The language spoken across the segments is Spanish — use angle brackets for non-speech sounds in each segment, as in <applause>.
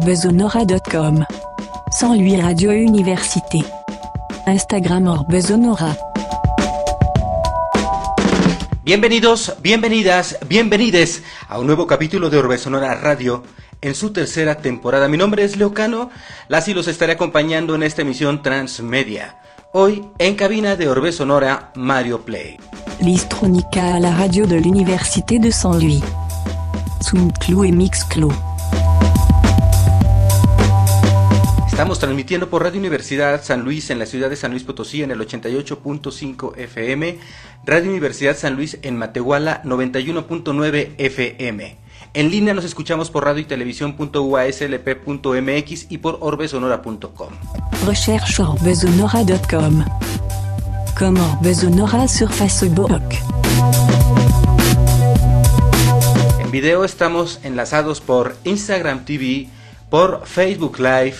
orbesonora.com. Sans lui Radio Université. Instagram Orbesonora. Bienvenidos, bienvenidas, bienvenides a un nuevo capítulo de Orbe Sonora Radio en su tercera temporada. Mi nombre es Leocano, las y los estaré acompañando en esta emisión transmedia. Hoy en cabina de Orbe Sonora Mario Play. L'Istronica à la radio de l'Université de Saint-Louis. Soundclou et Mixclou. Estamos transmitiendo por Radio Universidad San Luis en la ciudad de San Luis Potosí en el 88.5 FM, Radio Universidad San Luis en Matehuala 91.9 FM. En línea nos escuchamos por radio y televisión.uaslp.mx y por orbesonora.com. Recherche orbesonora.com. Comme Orbesonora sur Facebook. En video estamos enlazados por Instagram TV, por Facebook Live,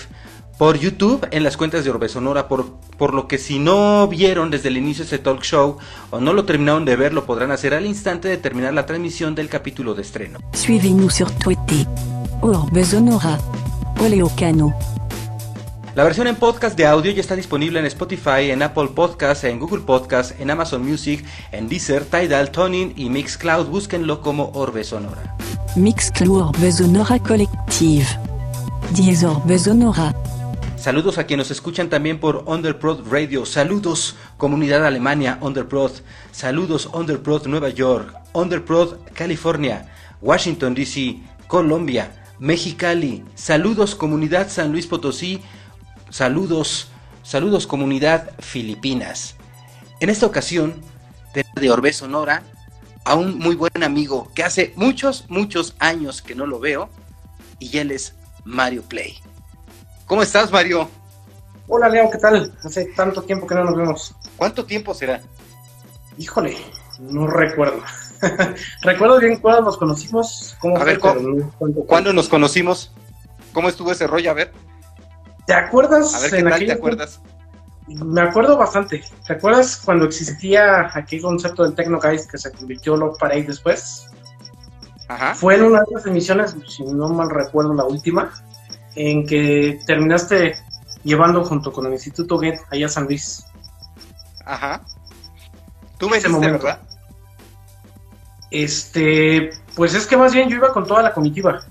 por YouTube en las cuentas de Orbe Sonora, por, por lo que si no vieron desde el inicio este talk show o no lo terminaron de ver, lo podrán hacer al instante de terminar la transmisión del capítulo de estreno. Suivez-nous sur Twitter. Orbesonora. Oleocano. La versión en podcast de audio ya está disponible en Spotify, en Apple Podcasts, en Google Podcasts, en Amazon Music, en Deezer, Tidal, Tonin y Mixcloud. Búsquenlo como Orbe Sonora. Mixclou Orbesonora Collective. Diez Orbesonora. Saludos a quienes nos escuchan también por Underprod Radio. Saludos, comunidad Alemania, Underprod. Saludos, Underprod Nueva York, Underprod California, Washington DC, Colombia, Mexicali. Saludos, comunidad San Luis Potosí. Saludos, saludos, comunidad Filipinas. En esta ocasión, de Orbe Sonora, a un muy buen amigo que hace muchos, muchos años que no lo veo, y él es Mario Play. ¿Cómo estás, Mario? Hola, Leo, ¿qué tal? Hace tanto tiempo que no nos vemos. ¿Cuánto tiempo será? Híjole, no recuerdo. <laughs> recuerdo bien cuándo nos conocimos. ¿Cómo a ver, ¿cuándo, ¿cuándo nos conocimos? ¿Cómo estuvo ese rollo? A ver. ¿Te acuerdas? A ver, ¿qué tal te acuerdas? Me acuerdo bastante. ¿Te acuerdas cuando existía aquel concepto del Techno Guys que se convirtió Love Parade después? Ajá. Fue en una de las emisiones, si no mal recuerdo, la última, en que terminaste llevando junto con el Instituto Get allá a San Luis. Ajá. Tú me momento. ¿verdad? Este, pues es que más bien yo iba con toda la comitiva.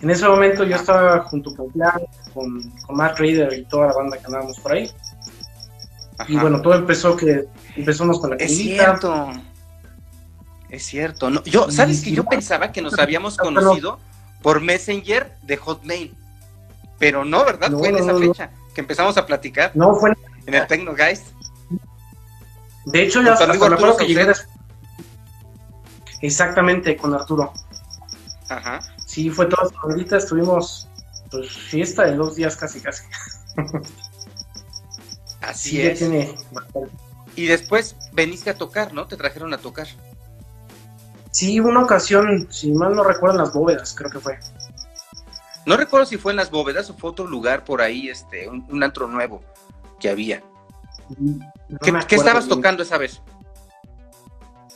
En ese momento yo estaba junto con Clan, con, con Matt Raider y toda la banda que andábamos por ahí. Y Ajá. bueno, todo empezó que empezamos con la Es comidita. cierto. Es cierto. No, yo, ¿sabes que Y- yo pensaba que nos habíamos No, no. conocido por Messenger de Hotmail? Pero no, ¿verdad? No, Fue en no, esa no, fecha que empezamos a platicar No, fue. en el Tecno Guys. De hecho, ya hasta acuerdo que Arturo llegué Exactamente, con Arturo. Ajá. Sí, fue toda ahorita estuvimos pues fiesta de dos días casi casi. <laughs> Así Sí, es. tiene. Y después veniste a tocar, ¿no? Te trajeron a tocar. Sí, hubo una ocasión, si mal no recuerdo, en las bóvedas, creo que fue. No recuerdo si fue en las bóvedas o fue otro lugar por ahí, este, un, un antro nuevo que había. No ¿Qué, estabas bien. tocando esa vez?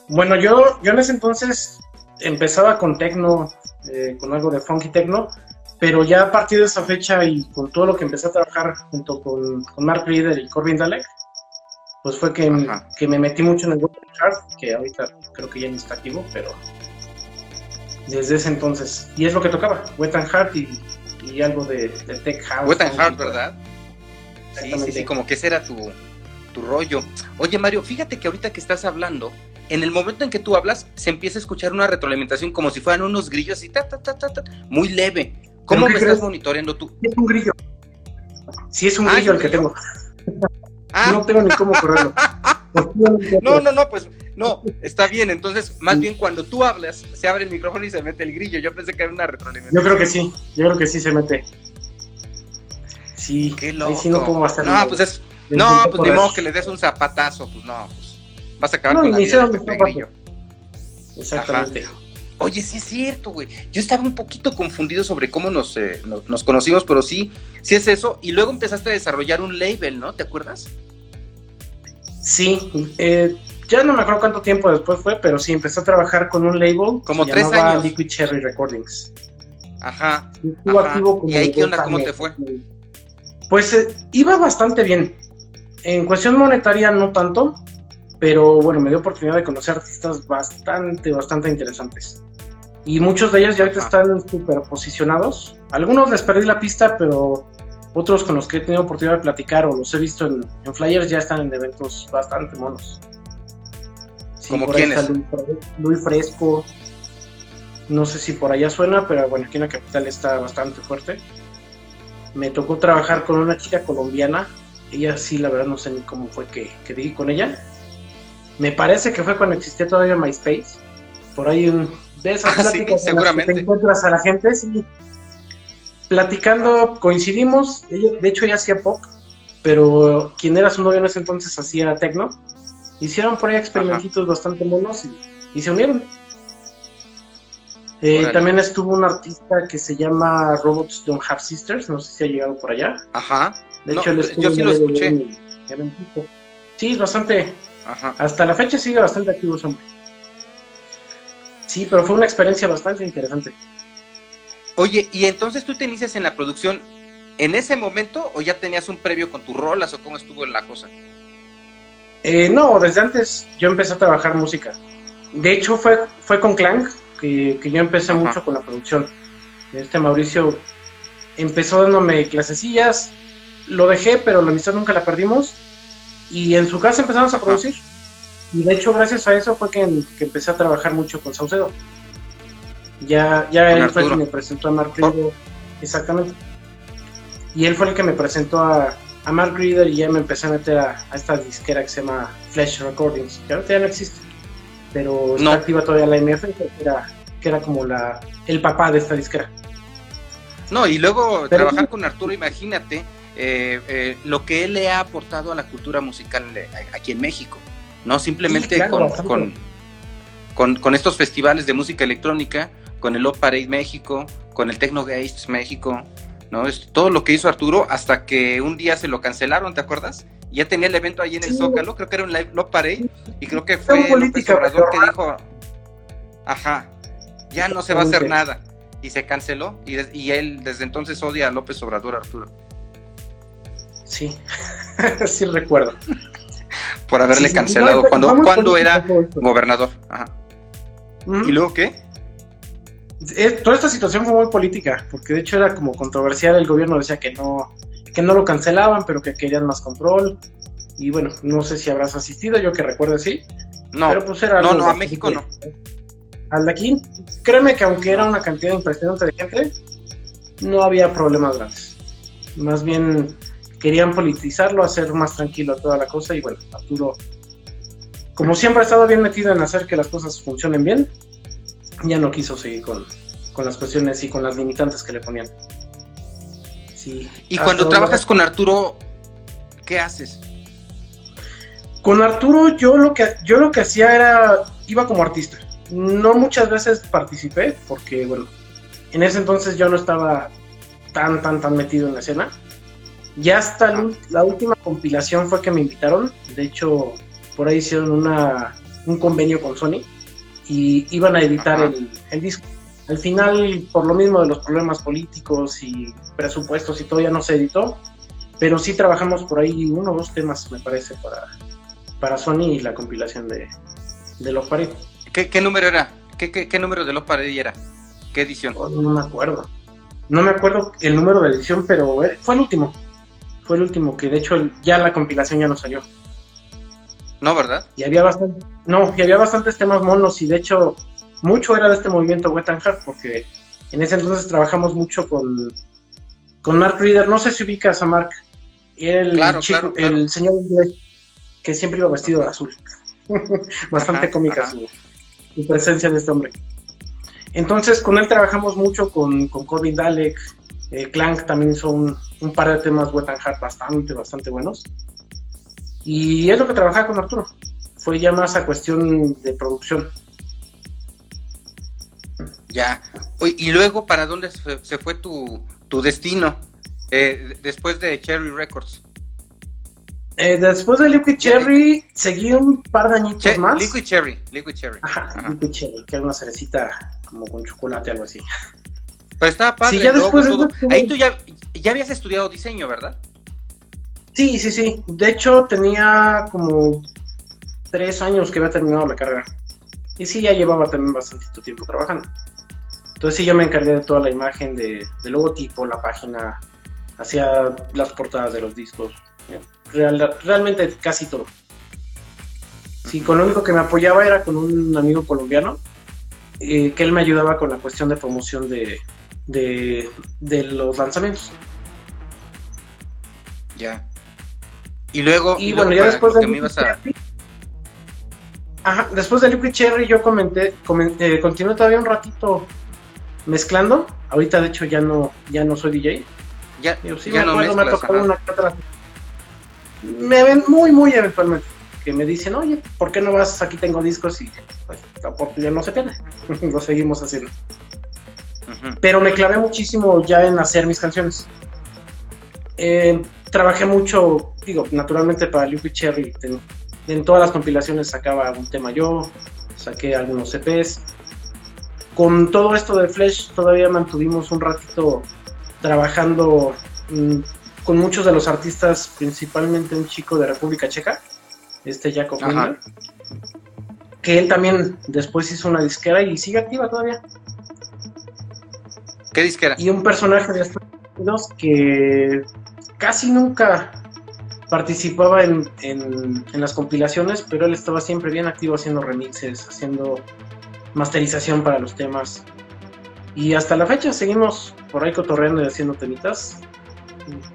Bueno, yo, yo en ese entonces empezaba con tecno, eh, con algo de funky tecno, pero ya a partir de esa fecha y con todo lo que empecé a trabajar junto con, con Mark Reeder y Corbin Dalek, pues fue que, que me metí mucho en el Hard, que ahorita creo que ya no está activo, pero desde ese entonces. Y es lo que tocaba, Wet and Hard y, y algo de, de Tech House. Wet and pues. ¿verdad? Sí, sí, sí, como que ese era tu, tu rollo. Oye, Mario, fíjate que ahorita que estás hablando, en el momento en que tú hablas, se empieza a escuchar una retroalimentación como si fueran unos grillos y ta, ta, ta, ta, ta, muy leve. ¿Cómo ¿Pero qué me estás monitoreando tú? Es un grillo. Sí, es un Ah, grillo ¿es el que tengo. Ah, No tengo ni cómo correrlo. <laughs> no, no, no, pues no, está bien. Entonces, más bien cuando tú hablas, se abre el micrófono y se mete el grillo. Yo pensé que era una retroalimentación. Yo creo que sí, yo creo que sí se mete. Sí, Qué loco. sí no puedo hacer no, pues es, no, pues ni modo que le des un zapatazo, pues no, pues vas a acabar No, con la vida de Pepe Grillo. Exactamente. Oye, sí es cierto, güey. Yo estaba un poquito confundido sobre cómo nos, eh, nos, nos conocimos, pero sí, sí es eso. Y luego empezaste a desarrollar un label, ¿no? ¿Te acuerdas? Sí, eh, ya no me acuerdo cuánto tiempo después fue, pero sí, empecé a trabajar con un label. Como se tres llamaba años. Liquid Cherry Recordings. Ajá. Estuvo activo como ¿Y ahí qué onda? ¿Cómo te fue? Pues eh, iba bastante bien. En cuestión monetaria no tanto, pero bueno, me dio oportunidad de conocer artistas bastante, bastante interesantes. Y muchos de ellos ya ahorita están súper posicionados. Algunos les perdí la pista, pero otros con los que he tenido oportunidad de platicar o los he visto en, flyers ya están en eventos bastante monos. ¿Como quiénes? Luis, Fresco. No sé si por allá suena, pero bueno, aquí en la capital está bastante fuerte. Me tocó trabajar con una chica colombiana. Ella sí, la verdad, no sé ni cómo fue que, que di con ella. Me parece que fue cuando existía todavía MySpace. Por ahí un, de esas <laughs> ah, seguramente. te encuentras a la gente, sí, platicando, coincidimos, de hecho ella hacía pop, pero quien era su novio en ese entonces hacía techno. Hicieron por ahí experimentitos bastante monos y, se unieron. Eh, también estuvo un artista que se llama Robots Don't Have Sisters, no sé si ha llegado por allá. Ajá. De hecho, yo sí lo escuché. sí, bastante. Ajá. Hasta la fecha sigue bastante activo hombre. Sí, pero fue una experiencia bastante interesante. Oye, ¿y entonces tú te inicias en la producción en ese momento o ya tenías un previo con tus rolas o cómo estuvo la cosa? Eh, no, desde antes yo empecé a trabajar música. De hecho, fue, fue con Clank que, yo empecé mucho con la producción. Este Mauricio empezó dándome clasecillas, lo dejé, pero la amistad nunca la perdimos. Y en su casa empezamos a producir. Y de hecho, gracias a eso fue que, empecé a trabajar mucho con Saucedo. Ya, ya él fue el que me presentó a Mark Reader. Exactamente. Y él fue el que me presentó a, a Mark Reader y ya me empecé a meter a, esta disquera que se llama Flash Recordings, que ahorita ya no existe. Pero está activa todavía la MF, que era, que era como la, el papá de esta disquera. No, y luego trabajar con Arturo, imagínate eh, eh, lo que él le ha aportado a la cultura musical aquí en México. No simplemente con, con, con, estos festivales de música electrónica, con el Love Parade México, con el Techno Gates México, ¿no? Es todo lo que hizo Arturo hasta que un día se lo cancelaron, ¿te acuerdas? Ya tenía el evento ahí en el Zócalo, creo que era un Love Parade, y creo que fue el Obrador que dijo, ajá, ya no se va a hacer nada. Y se canceló, y, y él desde entonces odia a López Obrador Arturo. Sí, <laughs> sí recuerdo. Por haberle cancelado cuando, cuando era gobernador. Ajá. ¿Y luego qué? Eh, toda esta situación fue muy política, porque de hecho era como controversial, el gobierno decía que no, que no lo cancelaban, pero que querían más control. Y bueno, no sé si habrás asistido, yo que recuerdo sí. No, pero pues era no, no, a México no. Al de aquí, créeme que aunque era una cantidad impresionante de gente, no había problemas grandes. Más bien querían politizarlo, hacer más tranquilo toda la cosa y bueno, Arturo, como siempre ha estado bien metido en hacer que las cosas funcionen bien, ya no quiso seguir con, las cuestiones y con las limitantes que le ponían. Sí, y cuando trabajas con Arturo, ¿qué haces? Con Arturo yo lo que yo lo que hacía era iba como artista. No muchas veces participé porque bueno, en ese entonces yo no estaba tan tan tan metido en la escena. Ya hasta la última compilación fue que me invitaron. De hecho, por ahí hicieron una, un convenio con Sony y iban a editar el, disco. Al final, por lo mismo de los problemas políticos y presupuestos y todo, ya no se editó, pero sí trabajamos por ahí uno o dos temas, me parece, para, para Sony y la compilación de, de Los Pared. ¿Qué, número era? ¿Qué, qué, número de Los Pared era? ¿Qué edición? Oh, no me acuerdo. No me acuerdo el número de edición, pero fue el último. Fue el último, que de hecho ya la compilación ya no salió. No, ¿verdad? Y había bastante, no, y había bastantes temas monos y de hecho mucho era de este movimiento Wet and Hard porque en ese entonces trabajamos mucho con, con Mark Reader. No sé si ubicas a Mark. El, chico, el señor inglés que siempre iba vestido de azul. <laughs> Bastante cómica Su, presencia de este hombre. Entonces con él trabajamos mucho con, con Corbin Dalek. Eh, Clank también hizo un, un, par de temas Wet and Hard bastante, bastante buenos. Y es lo que trabajaba con Arturo. Fue ya más a cuestión de producción. Ya. y luego, ¿para dónde se fue tu, destino? Eh, después de Cherry Records. Eh, después de Liquid Cherry, seguí un par de añitos más. Liquid Cherry, Liquid Cherry. Ajá, Liquid Cherry, que era una cerecita como con chocolate, algo así. Pero estaba padre. Sí, ya después de Ahí tú ya, ya habías estudiado diseño, ¿verdad? Sí, sí, sí. De hecho, tenía como tres años que había terminado la carrera. Y sí, ya llevaba también bastante tiempo trabajando. Entonces sí, yo me encargué de toda la imagen de, del logotipo, la página, hacía las portadas de los discos. Real- realmente casi todo. Sí, con lo único que me apoyaba era con un amigo colombiano, eh, que él me ayudaba con la cuestión de promoción de, de, de los lanzamientos. Ya. Y luego, Y bueno, ya después de me ibas a... Ajá, después de Liquid Cherry yo comenté, comen- eh, continué todavía un ratito mezclando. Ahorita de hecho ya no, ya no soy DJ. Ya, Digo, sí, ya me no acuerdo, me ha tocado ajá. una otra. Me ven muy, muy eventualmente. Que me dicen, oye, ¿por qué no vas? Aquí tengo discos y pues oportunidad no se pierde. <laughs> Lo seguimos haciendo. Pero me clavé muchísimo ya en hacer mis canciones. Eh, trabajé mucho, digo, naturalmente para Liquid Cherry. En, en todas las compilaciones sacaba un tema yo, saqué algunos EPs. Con todo esto de Flash todavía mantuvimos un ratito trabajando mm, con muchos de los artistas, principalmente un chico de República Checa, este Jacob que él también después hizo una disquera y sigue activa todavía. ¿Qué disquera? Y un personaje de Estados Unidos que casi nunca participaba en, en- en las compilaciones, pero él estaba siempre bien activo haciendo remixes, haciendo masterización para los temas. Y hasta la fecha seguimos por ahí cotorreando y haciendo temitas.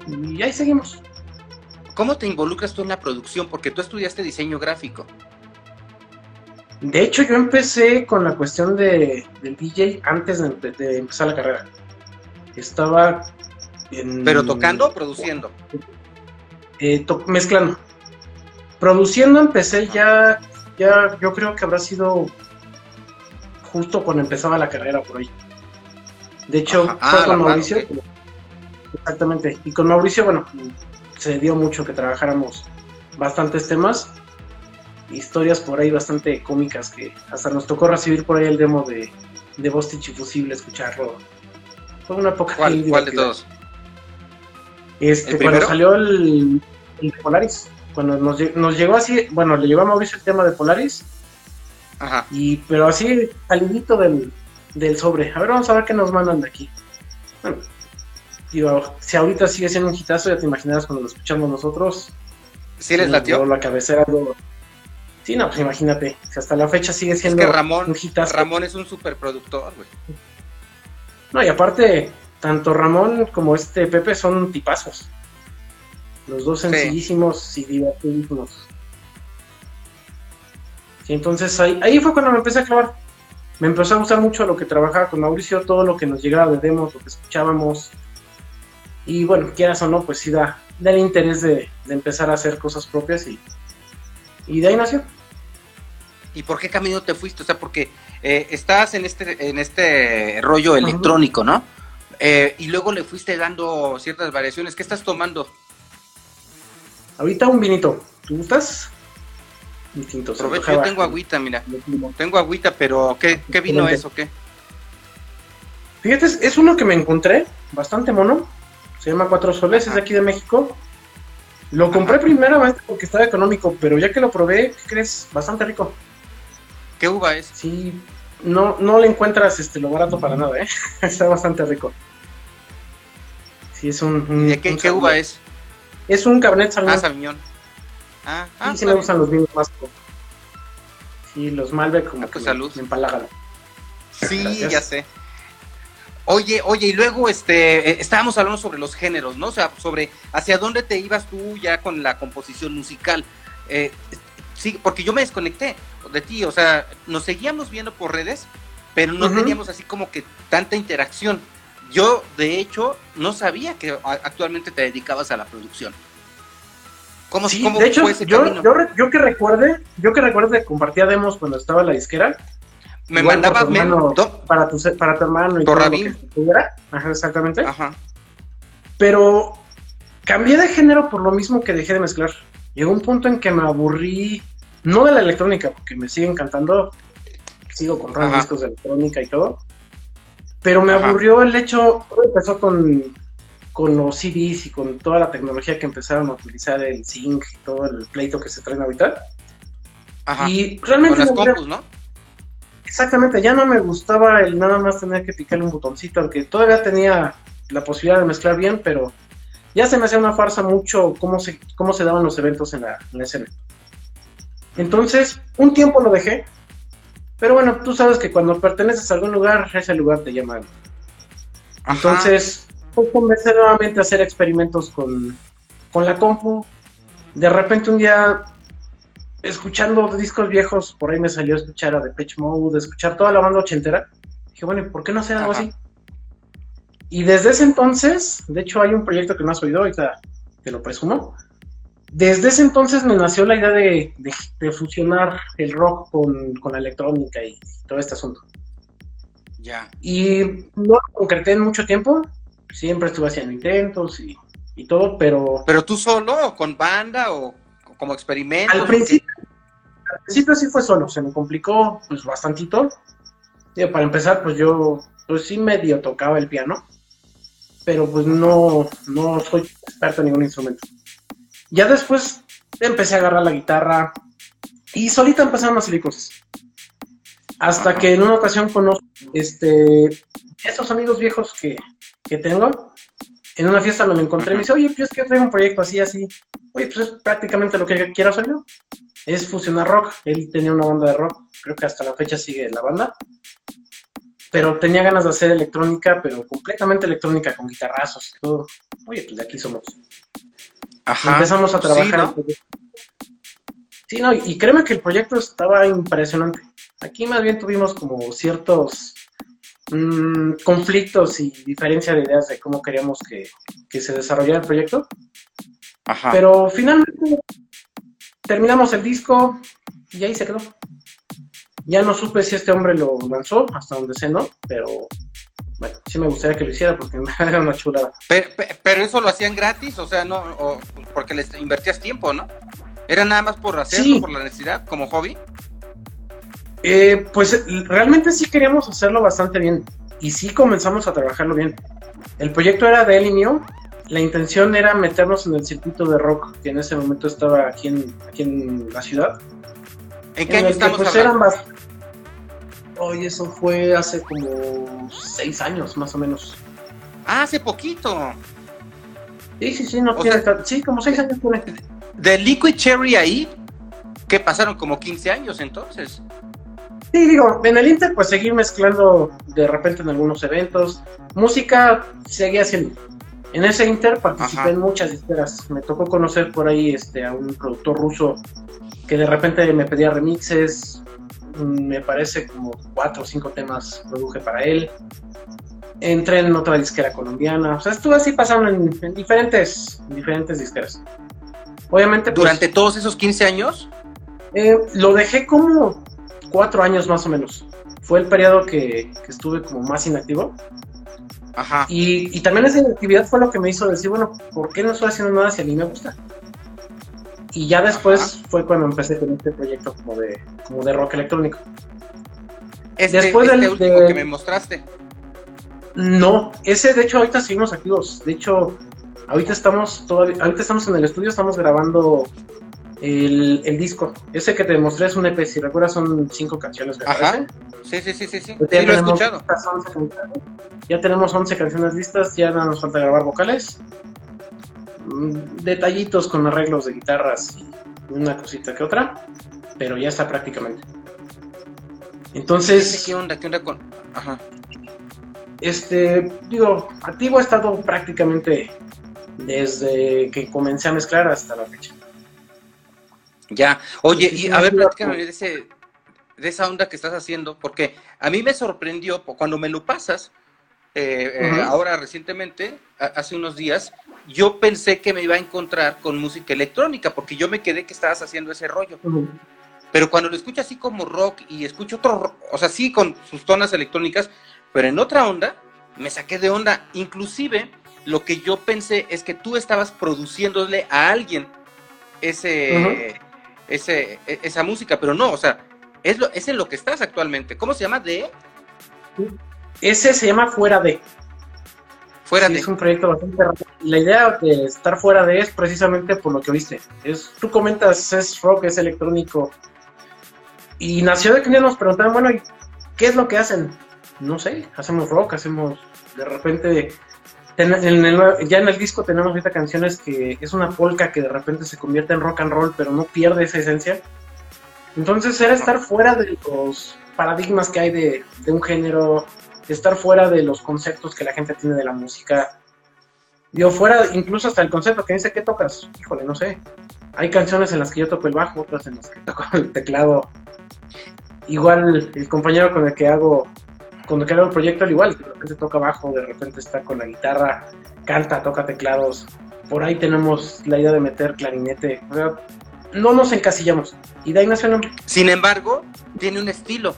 Y y ahí seguimos. ¿Cómo te involucras tú en la producción? Porque tú estudiaste diseño gráfico. De hecho, yo empecé con la cuestión de, del DJ antes de empezar la carrera. Estaba en... ¿Pero tocando o produciendo? eh, to- mezclando. Produciendo empecé ya, ya, yo creo que habrá sido justo cuando empezaba la carrera por ahí. De hecho, Ajá. Ah, fue con mano, Mauricio. Exactamente. Y con Mauricio, bueno, se dio mucho que trabajáramos bastantes temas. Historias por ahí bastante cómicas que hasta nos tocó recibir por ahí el demo de, de Bostich y Fusible, escucharlo. Fue una época ¿Cuál, cuál de todos? Este, ¿El cuando salió el, el de Polaris, cuando nos, lle- nos llegó así, bueno, le llegó a Mauricio el tema de Polaris, Ajá. y pero así salidito del, del sobre. A ver, vamos a ver qué nos mandan de aquí. Bueno, digo, si ahorita sigue siendo un hitazo, ya te imaginarás cuando lo escuchamos nosotros. ¿Sí les latió? la cabecera. Sí, no, pues imagínate, si hasta la fecha sigue Es siendo que Ramón, un hitazo. Ramón es un superproductor, güey. No, y aparte, tanto Ramón como este Pepe son tipazos. Los dos Sí. sencillísimos y divertidísimos. Sí, entonces ahí, ahí fue cuando me empecé a clavar. Me empezó a gustar mucho lo que trabajaba con Mauricio, todo lo que nos llegaba de demos, lo que escuchábamos. Y bueno, quieras o no, pues sí da, da el interés de, de empezar a hacer cosas propias y, y de ahí nació. ¿Y por qué camino te fuiste? O sea, porque eh, estás en este, en este rollo electrónico, ¿no? Eh, y luego le fuiste dando ciertas variaciones. ¿Qué estás tomando? Ahorita un vinito. ¿Tú gustas? Un tinto. se Aprovecho, yo tengo agüita, mira. Tengo agüita, pero ¿qué, qué vino es o qué? Fíjate, es- uno que me encontré, bastante mono. Se llama Cuatro Soles, es de aquí de México. Lo compré primeramente porque estaba económico, pero ya que lo probé, ¿qué crees? Bastante rico. ¿Qué uva es? Sí, no, no le encuentras este, lo barato para nada, ¿eh? <laughs> Está bastante rico. Sí, es un... un- ¿De qué, un qué uva es? Es un Cabernet Ah, Sauvignon. Sauvignon. Ah, ah, sí, sí está me gustan los vinos más... Sí, los Malbec como Ah, que pues, me- salud. me empalagan. Sí, Gracias. ya sé. Oye, oye, y luego este, eh, estábamos hablando sobre los géneros, ¿no? O sea, sobre hacia dónde te ibas tú ya con la composición musical. Eh, sí, porque yo me desconecté de ti, o sea, nos seguíamos viendo por redes, pero no teníamos así como que tanta interacción. Yo, de hecho, no sabía que actualmente te dedicabas a la producción. ¿Cómo, Sí, cómo de hecho, fue ese yo, yo, que recuerde, yo que recuerde que compartía demos cuando estaba en la disquera, me igual mandabas tu hermano. para tu, se- para tu hermano y todo lo que tuviera. Ajá, exactamente. Ajá. Pero cambié de género por lo mismo que dejé de mezclar. Llegó un punto en que me aburrí, no de la electrónica, porque me sigue encantando, sigo comprando Ajá. discos de electrónica y todo, Pero me aburrió el hecho, todo empezó con, con los CDs y con toda la tecnología que empezaron a utilizar el Sync y todo el pleito que se traen ahorita. Ajá. Y realmente Con las compus, ¿no? Exactamente, ya no me gustaba el nada más tener que picarle un botoncito, aunque todavía tenía la posibilidad de mezclar bien, pero ya se me hacía una farsa mucho cómo se, cómo se daban los eventos en la, en la escena. Entonces, un tiempo lo dejé, pero bueno, tú sabes que cuando perteneces a algún lugar, ese lugar te llama. Ajá. Entonces, pues comencé nuevamente a hacer experimentos con, con la compu. De repente un día, escuchando discos viejos, por ahí me salió a escuchar a Depeche Mode, escuchar toda la banda ochentera. Dije, bueno, ¿y por qué no hacer algo Ajá. así? Y desde ese entonces, de hecho hay un proyecto que no has oído, ahorita te lo presumo. Desde ese entonces me nació la idea de, de- de fusionar el rock con, con la electrónica y todo este asunto. Ya. Y no lo concreté en mucho tiempo. Siempre estuve haciendo intentos y, y todo, pero ¿Pero tú solo o con banda o como experimento? al principio, al principio sí fue solo. Se me complicó pues bastantito. Digo, para empezar, pues yo pues sí medio tocaba el piano, pero pues no, no soy experto en ningún instrumento. Ya después empecé a agarrar la guitarra y solita empezaron a salir cosas. Hasta que en una ocasión conozco este, estos amigos viejos que, que tengo. En una fiesta me lo encontré y me dice, oye, pues es que traigo un proyecto así, así. Oye, pues es prácticamente lo que quiero hacer yo. Es fusionar rock. Él tenía una banda de rock. Creo que hasta la fecha sigue la banda. Pero tenía ganas de hacer electrónica, pero completamente electrónica, con guitarrazos y todo. Oye, pues de aquí somos. Ajá. Empezamos a Sí, trabajar. ¿no? el proyecto. Sí, no, y y créeme que el proyecto estaba impresionante. Aquí más bien tuvimos como ciertos mm, conflictos y diferencia de ideas de cómo queríamos que, que se desarrollara el proyecto. Ajá. Pero finalmente terminamos el disco y ahí se quedó. Ya no supe si este hombre lo lanzó, hasta donde sé, ¿no? Pero bueno, sí me gustaría que lo hiciera porque <laughs> era una chulada. Pero, pero eso lo hacían gratis, o sea, no, o porque les invertías tiempo, ¿no? ¿Era nada más por hacerlo, Sí. por la necesidad, como hobby? Eh, pues realmente sí queríamos hacerlo bastante bien y sí comenzamos a trabajarlo bien. El proyecto era de él y mío. La intención era meternos en el circuito de rock que en ese momento estaba aquí en, aquí en la ciudad. ¿En qué en año el que, estamos pues, hablando? eran Oye, eso fue hace como seis años más o menos. Ah, hace poquito. Sí, sí, sí, no O tiene sea- Sí, como seis años tiene. De Liquid Cherry ahí, que pasaron como 15 años entonces. Sí, digo, en el Inter pues seguí mezclando de repente en algunos eventos. Música seguía haciendo. En ese Inter participé Ajá. en muchas disqueras. Me tocó conocer por ahí este, a un productor ruso que de repente me pedía remixes. Me parece como cuatro o cinco temas produje para él. Entré en otra disquera colombiana. O sea, estuve así pasando en, en diferentes, en diferentes disqueras. Obviamente, pues, Durante todos esos 15 años. eh, lo dejé como cuatro años más o menos. Fue el periodo que, que estuve como más inactivo. Ajá. Y, y también esa inactividad fue lo que me hizo decir, bueno, ¿por qué no estoy haciendo nada si a mí me gusta? Y ya después fue cuando empecé con este proyecto como de, como de rock electrónico. Este, Después este del- último de- que me mostraste. No, ese de hecho ahorita seguimos activos. De hecho, ahorita estamos todavía, ahorita estamos en el estudio, estamos grabando el, el disco. Ese que te mostré es un EP, si recuerdas son cinco canciones, me Ajá. parece. Sí, sí, sí, sí, sí. Sí, ya lo he tenemos escuchado. estas 11 canciones. Ya tenemos 11 canciones listas, ya nos falta grabar vocales. Mm, Detallitos con arreglos de guitarras y una cosita que otra, pero ya está prácticamente. Entonces, ¿Qué onda? ¿Qué onda con.? Ajá. este, digo, activo ha estado prácticamente desde que comencé a mezclar hasta la fecha. Ya. Oye, y a ver, platícame de, ese, de esa onda que estás haciendo, porque a mí me sorprendió cuando me lo pasas, eh, eh, ahora recientemente, a- hace unos días, yo pensé que me iba a encontrar con música electrónica, porque yo me quedé que estabas haciendo ese rollo. Pero cuando lo escucho así como rock y escucho otro, ro- o sea, sí con sus tonas electrónicas, pero en otra onda, me saqué de onda. Inclusive, lo que yo pensé es que tú estabas produciéndole a alguien ese, ese, e- esa música, pero no, o sea, es, lo, es en lo que estás actualmente. ¿Cómo se llama? ¿De? Ese se llama Fuera de. Fuera Sí, de. Es un proyecto bastante raro. La idea de estar fuera de es precisamente por lo que viste. Es, tú comentas, es rock, es electrónico. Y nació de que nos preguntaban, bueno, ¿y qué es lo que hacen? No sé, hacemos rock, hacemos de repente. en el- ya en el disco tenemos ahorita canciones que es una polka que de repente se convierte en rock and roll, pero no pierde esa esencia. Entonces era estar fuera de los paradigmas que hay de, de un género, estar fuera de los conceptos que la gente tiene de la música. Digo, fuera, incluso hasta el concepto que dice, ¿qué tocas? Híjole, no sé. Hay canciones en las que yo toco el bajo, otras en las que toco el teclado. Igual el compañero con el que hago, el que hago el proyecto, al igual, de repente toca bajo, de repente está con la guitarra, canta, toca teclados. Por ahí tenemos la idea de meter clarinete. O sea, no nos encasillamos. Y de ahí nació el nombre. Sin embargo, tiene un estilo.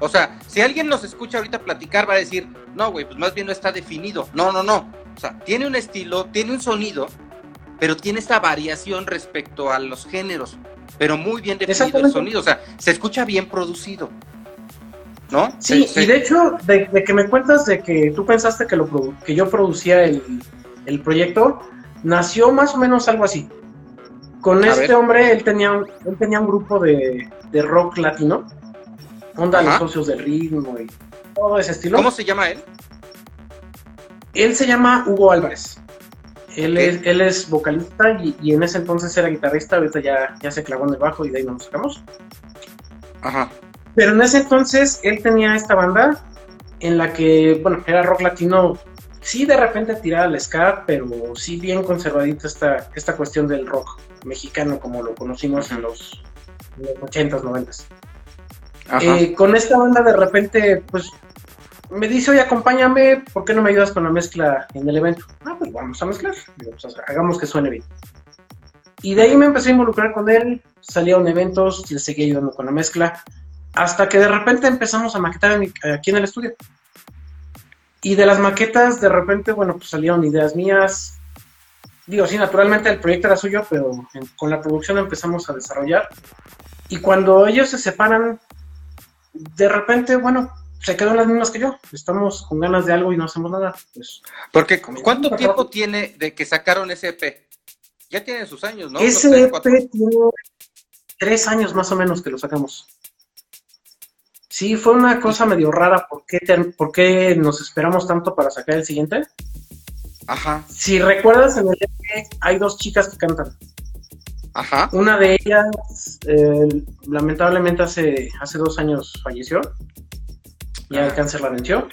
O sea, si alguien nos escucha ahorita platicar, va a decir, no, güey, pues más bien no está definido. No, no, no. O sea, tiene un estilo, tiene un sonido, pero tiene esta variación respecto a los géneros. Pero muy bien definido el sonido. O sea, se escucha bien producido. ¿No? Sí, y de hecho, de, de que me cuentas de que tú pensaste que, lo, que yo producía el, el proyecto, nació más o menos algo así. Con A este ver. hombre, él tenía, un- él tenía un grupo de, de rock latino, onda los socios del ritmo y todo ese estilo. ¿Cómo se llama él? Él se llama Hugo Álvarez. Él, es, él es vocalista y, y en ese entonces era guitarrista, ahorita ya, ya se clavó en el bajo y de ahí nos sacamos. Ajá. Pero en ese entonces él tenía esta banda en la que, bueno, era rock latino, sí de repente tiraba al ska, pero sí bien conservadito esta, esta cuestión del rock mexicano como lo conocimos en los, en los 80s, 90s. Ajá. Eh, con esta banda de repente, pues me dice, oye, acompáñame, ¿por qué no me ayudas con la mezcla en el evento? Ah, pues vamos a mezclar, pues, hagamos que suene bien. Y de ahí me empecé a involucrar con él, un eventos, le seguía ayudando con la mezcla, hasta que de repente empezamos a maquetar en mi- aquí en el estudio. Y de las maquetas, de repente, bueno, pues salieron ideas mías. Digo, sí, naturalmente el proyecto era suyo, pero en- con la producción empezamos a desarrollar. Y cuando ellos se separan, de repente, bueno, se quedan las mismas que yo. Estamos con ganas de algo y no hacemos nada. Pues Porque, ¿cuánto tiempo tiene de que sacaron ese EP? Ya tienen sus años, ¿no? Ese EP cuatro. tiene tres años más o menos que lo sacamos. Sí, fue una cosa medio rara. ¿Por qué, te- por qué nos esperamos tanto para sacar el siguiente? Ajá, Si recuerdas, en el EP hay dos chicas que cantan. ajá. Una de ellas, eh, lamentablemente, hace, hace dos años falleció. Ya el Ah. cáncer la venció.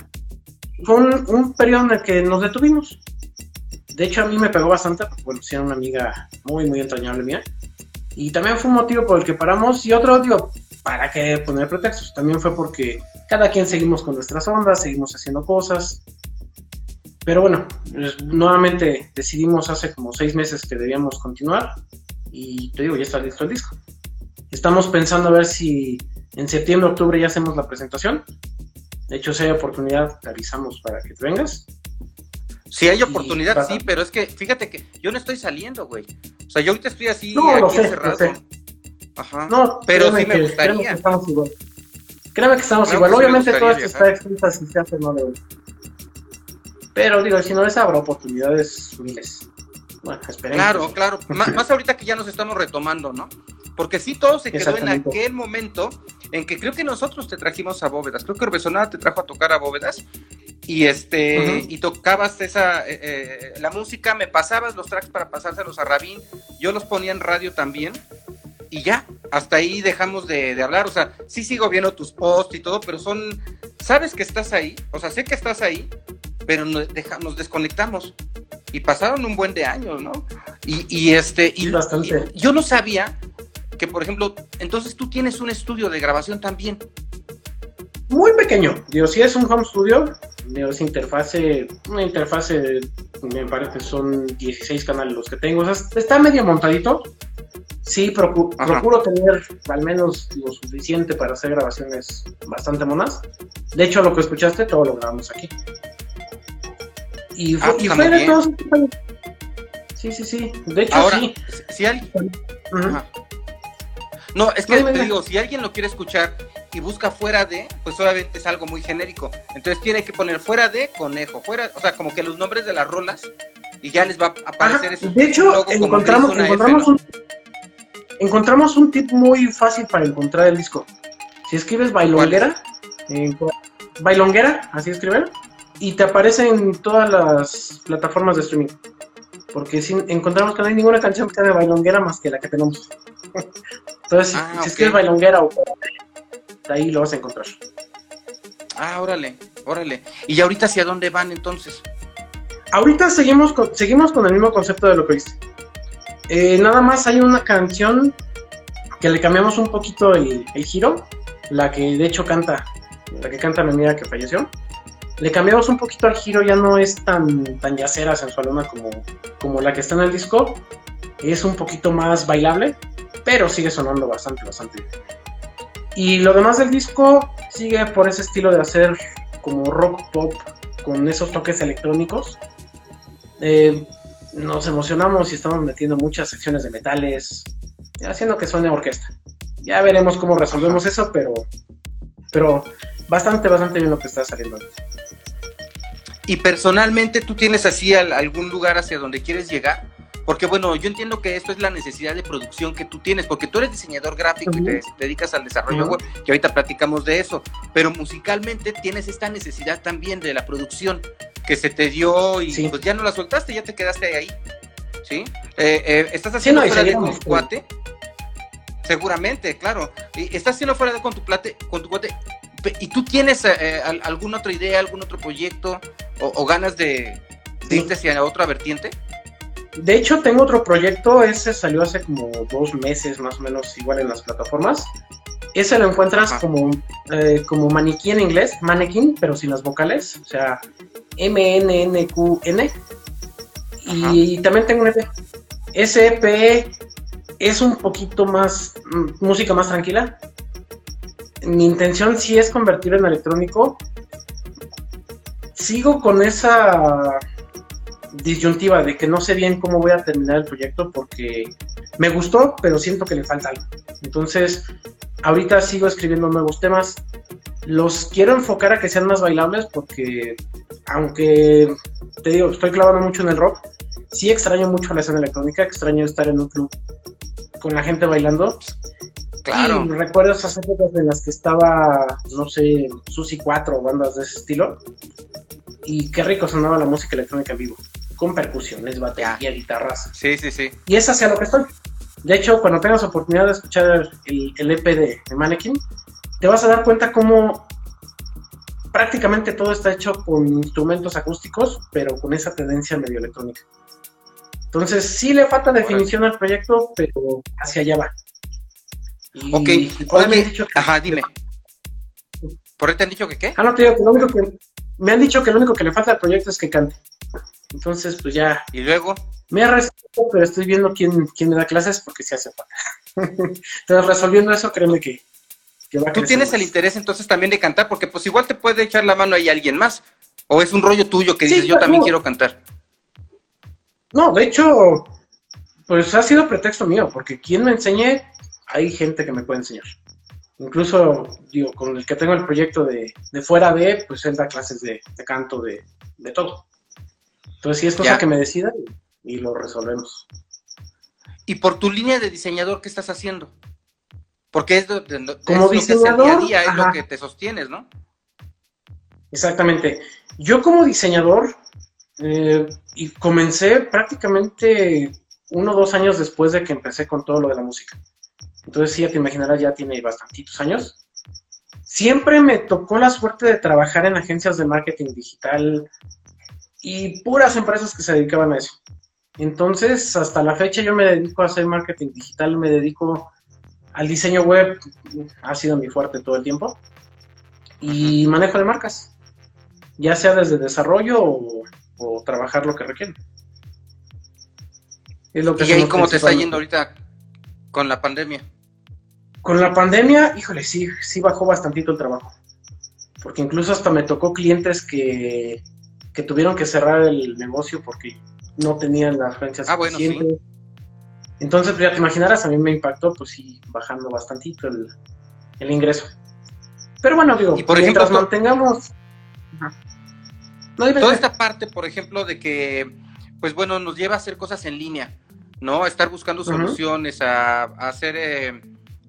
Fue un, un periodo en el que nos detuvimos. De hecho, a mí me pegó bastante, porque bueno, sí era una amiga muy, muy entrañable mía. Y también fue un motivo por el que paramos. Y otro, digo, ¿para qué poner pretextos? También fue porque cada quien seguimos con nuestras ondas, seguimos haciendo cosas. Pero bueno, pues, nuevamente decidimos hace como seis meses que debíamos continuar. Y te digo, ya está listo el disco. Estamos pensando a ver si en septiembre, octubre ya hacemos la presentación. De hecho, si hay oportunidad, te avisamos para que te vengas. Si hay oportunidad, sí, pero es que fíjate que yo no estoy saliendo, güey. O sea, yo ahorita estoy así No, lo aquí sé, encerrado. Ajá. No, Pero sí me que- gustaría. créeme que estamos igual. Créeme que estamos igual. me Obviamente todo esto está escrito si se hace no de. Pero digo, si no les habrá oportunidades miles. Bueno, esperemos. Claro, claro. Má- más ahorita que ya nos estamos retomando, ¿no? Porque sí, todo se quedó en aquel momento en que creo que nosotros te trajimos a Bóvedas. Creo que Orbesonada te trajo a tocar a Bóvedas. Y este, y tocabas esa, eh, eh, la música, me pasabas los tracks para pasárselos a Rabín, yo los ponía en radio también, y ya, hasta ahí dejamos de, de hablar, o sea, sí sigo viendo tus posts y todo, pero son, sabes que estás ahí, o sea, sé que estás ahí, pero nos, deja- nos desconectamos, y pasaron un buen de años, ¿no? Y, y este, y, Sí, bastante. y yo no sabía que, por ejemplo, entonces tú tienes un estudio de grabación también. Muy pequeño. Digo, si es un home studio, digo, es interfase, una interfase, me parece que son 16 canales los que tengo. O sea, está medio montadito. Sí, procu- Ajá. procuro tener al menos lo suficiente para hacer grabaciones bastante monas. De hecho, lo que escuchaste, todo lo grabamos aquí. Y fue, Ah, y está fue de todos. Sí, sí, sí. De hecho, Ahora, sí. si- alguien... Ajá. No, es que te digo, si alguien lo quiere escuchar y busca fuera de, pues obviamente es algo muy genérico. Entonces tiene que poner fuera de conejo, fuera, o sea, como que los nombres de las rolas y ya les va a aparecer eso. De hecho, encontramos, encontramos, un, encontramos un tip muy fácil para encontrar el disco. Si escribes bailonguera, bailonguera, así escriben, y te aparece en todas las plataformas de streaming. Porque si encontramos que no hay ninguna canción que sea de bailonguera más que la que tenemos. <laughs> Entonces, ah, si escribes bailonguera o ahí lo vas a encontrar. Ah, órale, órale. ¿Y ahorita hacia dónde van entonces? ahorita seguimos con, seguimos con el mismo concepto de lo que viste. Eh, nada más hay una canción que le cambiamos un poquito el, giro, la que de hecho canta, la que canta mi amiga que falleció. Le cambiamos un poquito el giro, ya no es tan, tan yacera, sensualona como, como la que está en el disco. Es un poquito más bailable, pero sigue sonando bastante, bastante Y lo demás del disco sigue por ese estilo de hacer como rock pop con esos toques electrónicos eh, nos emocionamos y estamos metiendo muchas secciones de metales, haciendo que suene orquesta. Ya veremos cómo resolvemos eso, pero, pero bastante, bastante bien lo que está saliendo. Y personalmente, ¿tú tienes así algún lugar hacia donde quieres llegar? Porque bueno, yo entiendo que esto es la necesidad de producción que tú tienes, porque tú eres diseñador gráfico y te, dedicas al desarrollo web, que ahorita platicamos de eso, pero musicalmente tienes esta necesidad también de la producción que se te dio y pues ya no la soltaste, ya te quedaste ahí. ¿Sí? Eh, eh, ¿Estás haciendo fuera de con tu cuate? Seguramente, claro. Y estás haciendo fuera de con tu plate, con tu cuate. ¿Y tú tienes eh, alguna otra idea, algún otro proyecto o, ganas de, irte hacia otra vertiente? De hecho, tengo otro proyecto, ese salió hace como dos meses más o menos, igual en las plataformas. Ese lo encuentras como, como maniquí en inglés, mannequin, pero sin las vocales, o sea, M-N-N-Q-N. Y también tengo un EP. Ese EP es un poquito más, mm, música más tranquila. Mi intención sí es convertirlo en electrónico. Sigo con esa disyuntiva de que no sé bien cómo voy a terminar el proyecto porque me gustó, pero siento que le falta algo. Entonces, ahorita sigo escribiendo nuevos temas. Los quiero enfocar a que sean más bailables porque, aunque te digo, estoy clavando mucho en el rock, sí extraño mucho la escena electrónica, extraño estar en un club con la gente bailando. Claro. Recuerdo esas épocas en las que estaba, no sé, Susi 4 o bandas de ese estilo. Y qué rico sonaba la música electrónica en vivo, con percusiones, batería, guitarras. Sí, sí, sí. Y es hacia lo que estoy. De hecho, cuando tengas oportunidad de escuchar el, el EP de, de Mannequin, te vas a dar cuenta cómo prácticamente todo está hecho con instrumentos acústicos, pero con esa tendencia medio electrónica. Entonces, sí le falta definición al proyecto, pero hacia allá va. Ok, ajá, dime. ¿Por qué te han dicho que qué? Ah, no, te digo que lo único que. Me han dicho que lo único que le falta al proyecto es que cante. Entonces, pues ya. ¿Y luego? Me arrestado, pero estoy viendo quién, quién me da clases porque se hace falta. <laughs> Entonces, resolviendo eso, créeme que, va Tú tienes el interés entonces también de cantar, porque pues igual te puede echar la mano ahí alguien más. O es un rollo tuyo que dices, yo también quiero cantar. No, de hecho, pues ha sido pretexto mío, porque quien me enseñe, hay gente que me puede enseñar. Incluso, digo, con el que tengo el proyecto de, fuera de, pues él da clases de, canto, de, de todo. Entonces, si es cosa que me decida y, lo resolvemos. ¿Y por tu línea de diseñador qué estás haciendo? Porque es, Como diseñador, que es lo que te sostienes, ¿no? Exactamente. Yo como diseñador, eh, y comencé prácticamente uno o dos años después de que empecé con todo lo de la música. Entonces, sí, ya te imaginarás, ya tiene bastantitos años. Siempre me tocó la suerte de trabajar en agencias de marketing digital, y puras empresas que se dedicaban a eso. Entonces, hasta la fecha yo me dedico a hacer marketing digital, me dedico al diseño web, ha sido mi fuerte todo el tiempo, y manejo de marcas, ya sea desde desarrollo o, trabajar lo que requiere. Es lo que ¿Y ahí cómo te está yendo ahorita con la pandemia? Con la pandemia, híjole, sí, sí bajó bastantito el trabajo. Porque incluso hasta me tocó clientes que que tuvieron que cerrar el negocio porque no tenían las agencias ah, Bueno, sí. Entonces, pues, ya te imaginarás, a mí me impactó, pues sí, bajando bastantito el, ingreso. Pero bueno, digo, y por mientras ejemplo, mantengamos... No, toda esta parte, por ejemplo, de que, pues bueno, nos lleva a hacer cosas en línea, ¿no? A estar buscando soluciones, a, a hacer, eh,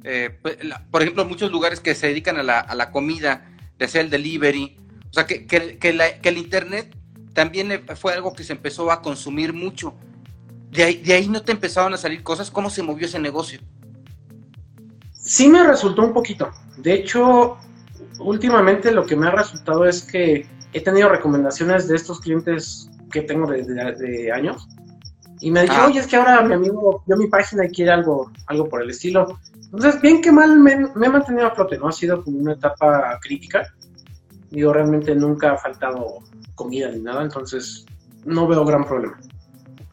eh, pues, por ejemplo, muchos lugares que se dedican a la, a la comida, de hacer el delivery, o sea, que, que, que, la, que el Internet también fue algo que se empezó a consumir mucho. De ahí, de ahí no te empezaron a salir cosas, ¿cómo se movió ese negocio? Sí me resultó un poquito. De hecho, últimamente lo que me ha resultado es que he tenido recomendaciones de estos clientes que tengo de, de, de años. Y me dicho, ah. oye, es que ahora mi amigo vio mi página y quiere algo, algo por el estilo. Entonces, bien que mal me, me he mantenido a flote, ¿no? Ha sido como una etapa crítica. Digo, realmente nunca ha faltado comida ni nada, entonces no veo gran problema.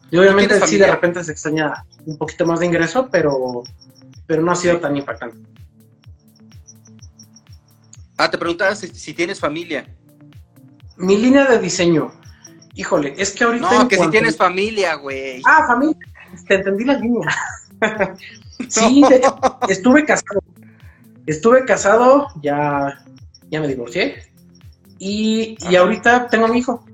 Y obviamente sí de repente se extraña un poquito más de ingreso, pero, pero no ha sido tan impactante. Ah, te preguntaba si, si tienes familia. Mi línea de diseño. Híjole, es que ahorita. No, que si tienes familia, güey. Ah, familia. Te entendí la línea. <laughs> sí, de hecho, estuve casado. Estuve casado, ya, ya me divorcié. Y, y ahorita tengo a mi hijo.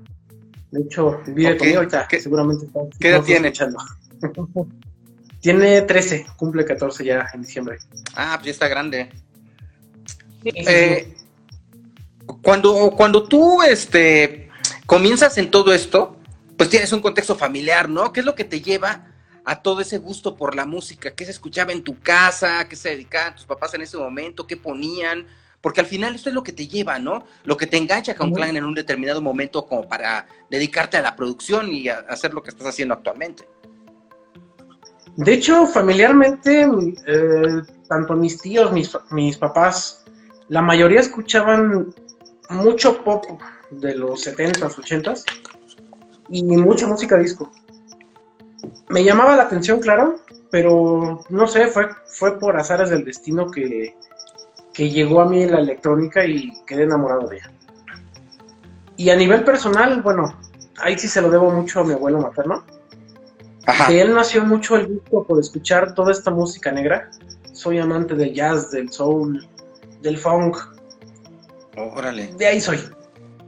De hecho, vive okay. conmigo ahorita. ¿Qué, seguramente está, ¿qué edad tiene? <laughs> tiene 13, cumple 14 ya en diciembre. Ah, pues ya está grande. Sí, eh, cuando, cuando tú este, comienzas en todo esto, pues tienes un contexto familiar, ¿no? ¿Qué es lo que te lleva a todo ese gusto por la música? ¿Qué se escuchaba en tu casa? ¿Qué se dedicaban tus papás en ese momento? ¿Qué ponían? Porque al final esto es lo que te lleva, ¿no? Lo que te engancha con Clan en un determinado momento como para dedicarte a la producción y a hacer lo que estás haciendo actualmente. De hecho, familiarmente, eh, tanto mis tíos, mis, mis papás, la mayoría escuchaban mucho pop de los 70s, 80s y mucha música disco. Me llamaba la atención, claro, pero no sé, fue, fue por azares del destino que, que llegó a mí la electrónica y quedé enamorado de ella. Y a nivel personal, bueno, ahí sí se lo debo mucho a mi abuelo materno. Ajá. De él nació mucho el gusto por escuchar toda esta música negra. Soy amante del jazz, del soul, del funk, Órale. De ahí soy.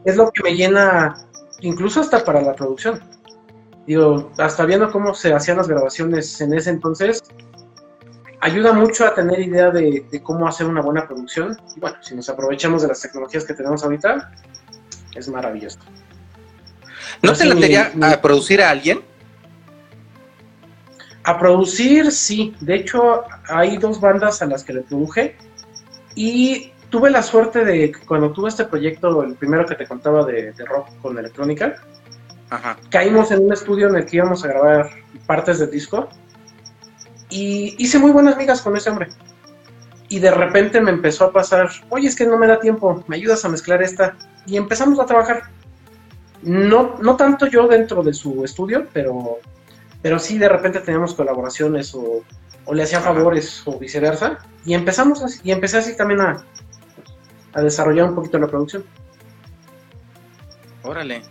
Es lo que me llena, incluso hasta para la producción. Digo, hasta viendo cómo se hacían las grabaciones en ese entonces, ayuda mucho a tener idea de, de, cómo hacer una buena producción. Y bueno, si nos aprovechamos de las tecnologías que tenemos ahorita, es maravilloso. ¿No Así te latería mi, mi... a producir a alguien? A producir, sí. De hecho, hay dos bandas a las que le produje. Y tuve la suerte de que cuando tuve este proyecto, el primero que te contaba de, de rock con electrónica, Ajá. caímos en un estudio en el que íbamos a grabar partes del disco y hice muy buenas migas con ese hombre. Y de repente me empezó a pasar, oye, es que no me da tiempo, me ayudas a mezclar esta. Y empezamos a trabajar. No, no tanto yo dentro de su estudio, pero, pero sí de repente teníamos colaboraciones o, o le hacía favores o viceversa. Y empezamos así, y empecé así también a, a desarrollar un poquito la producción. Órale.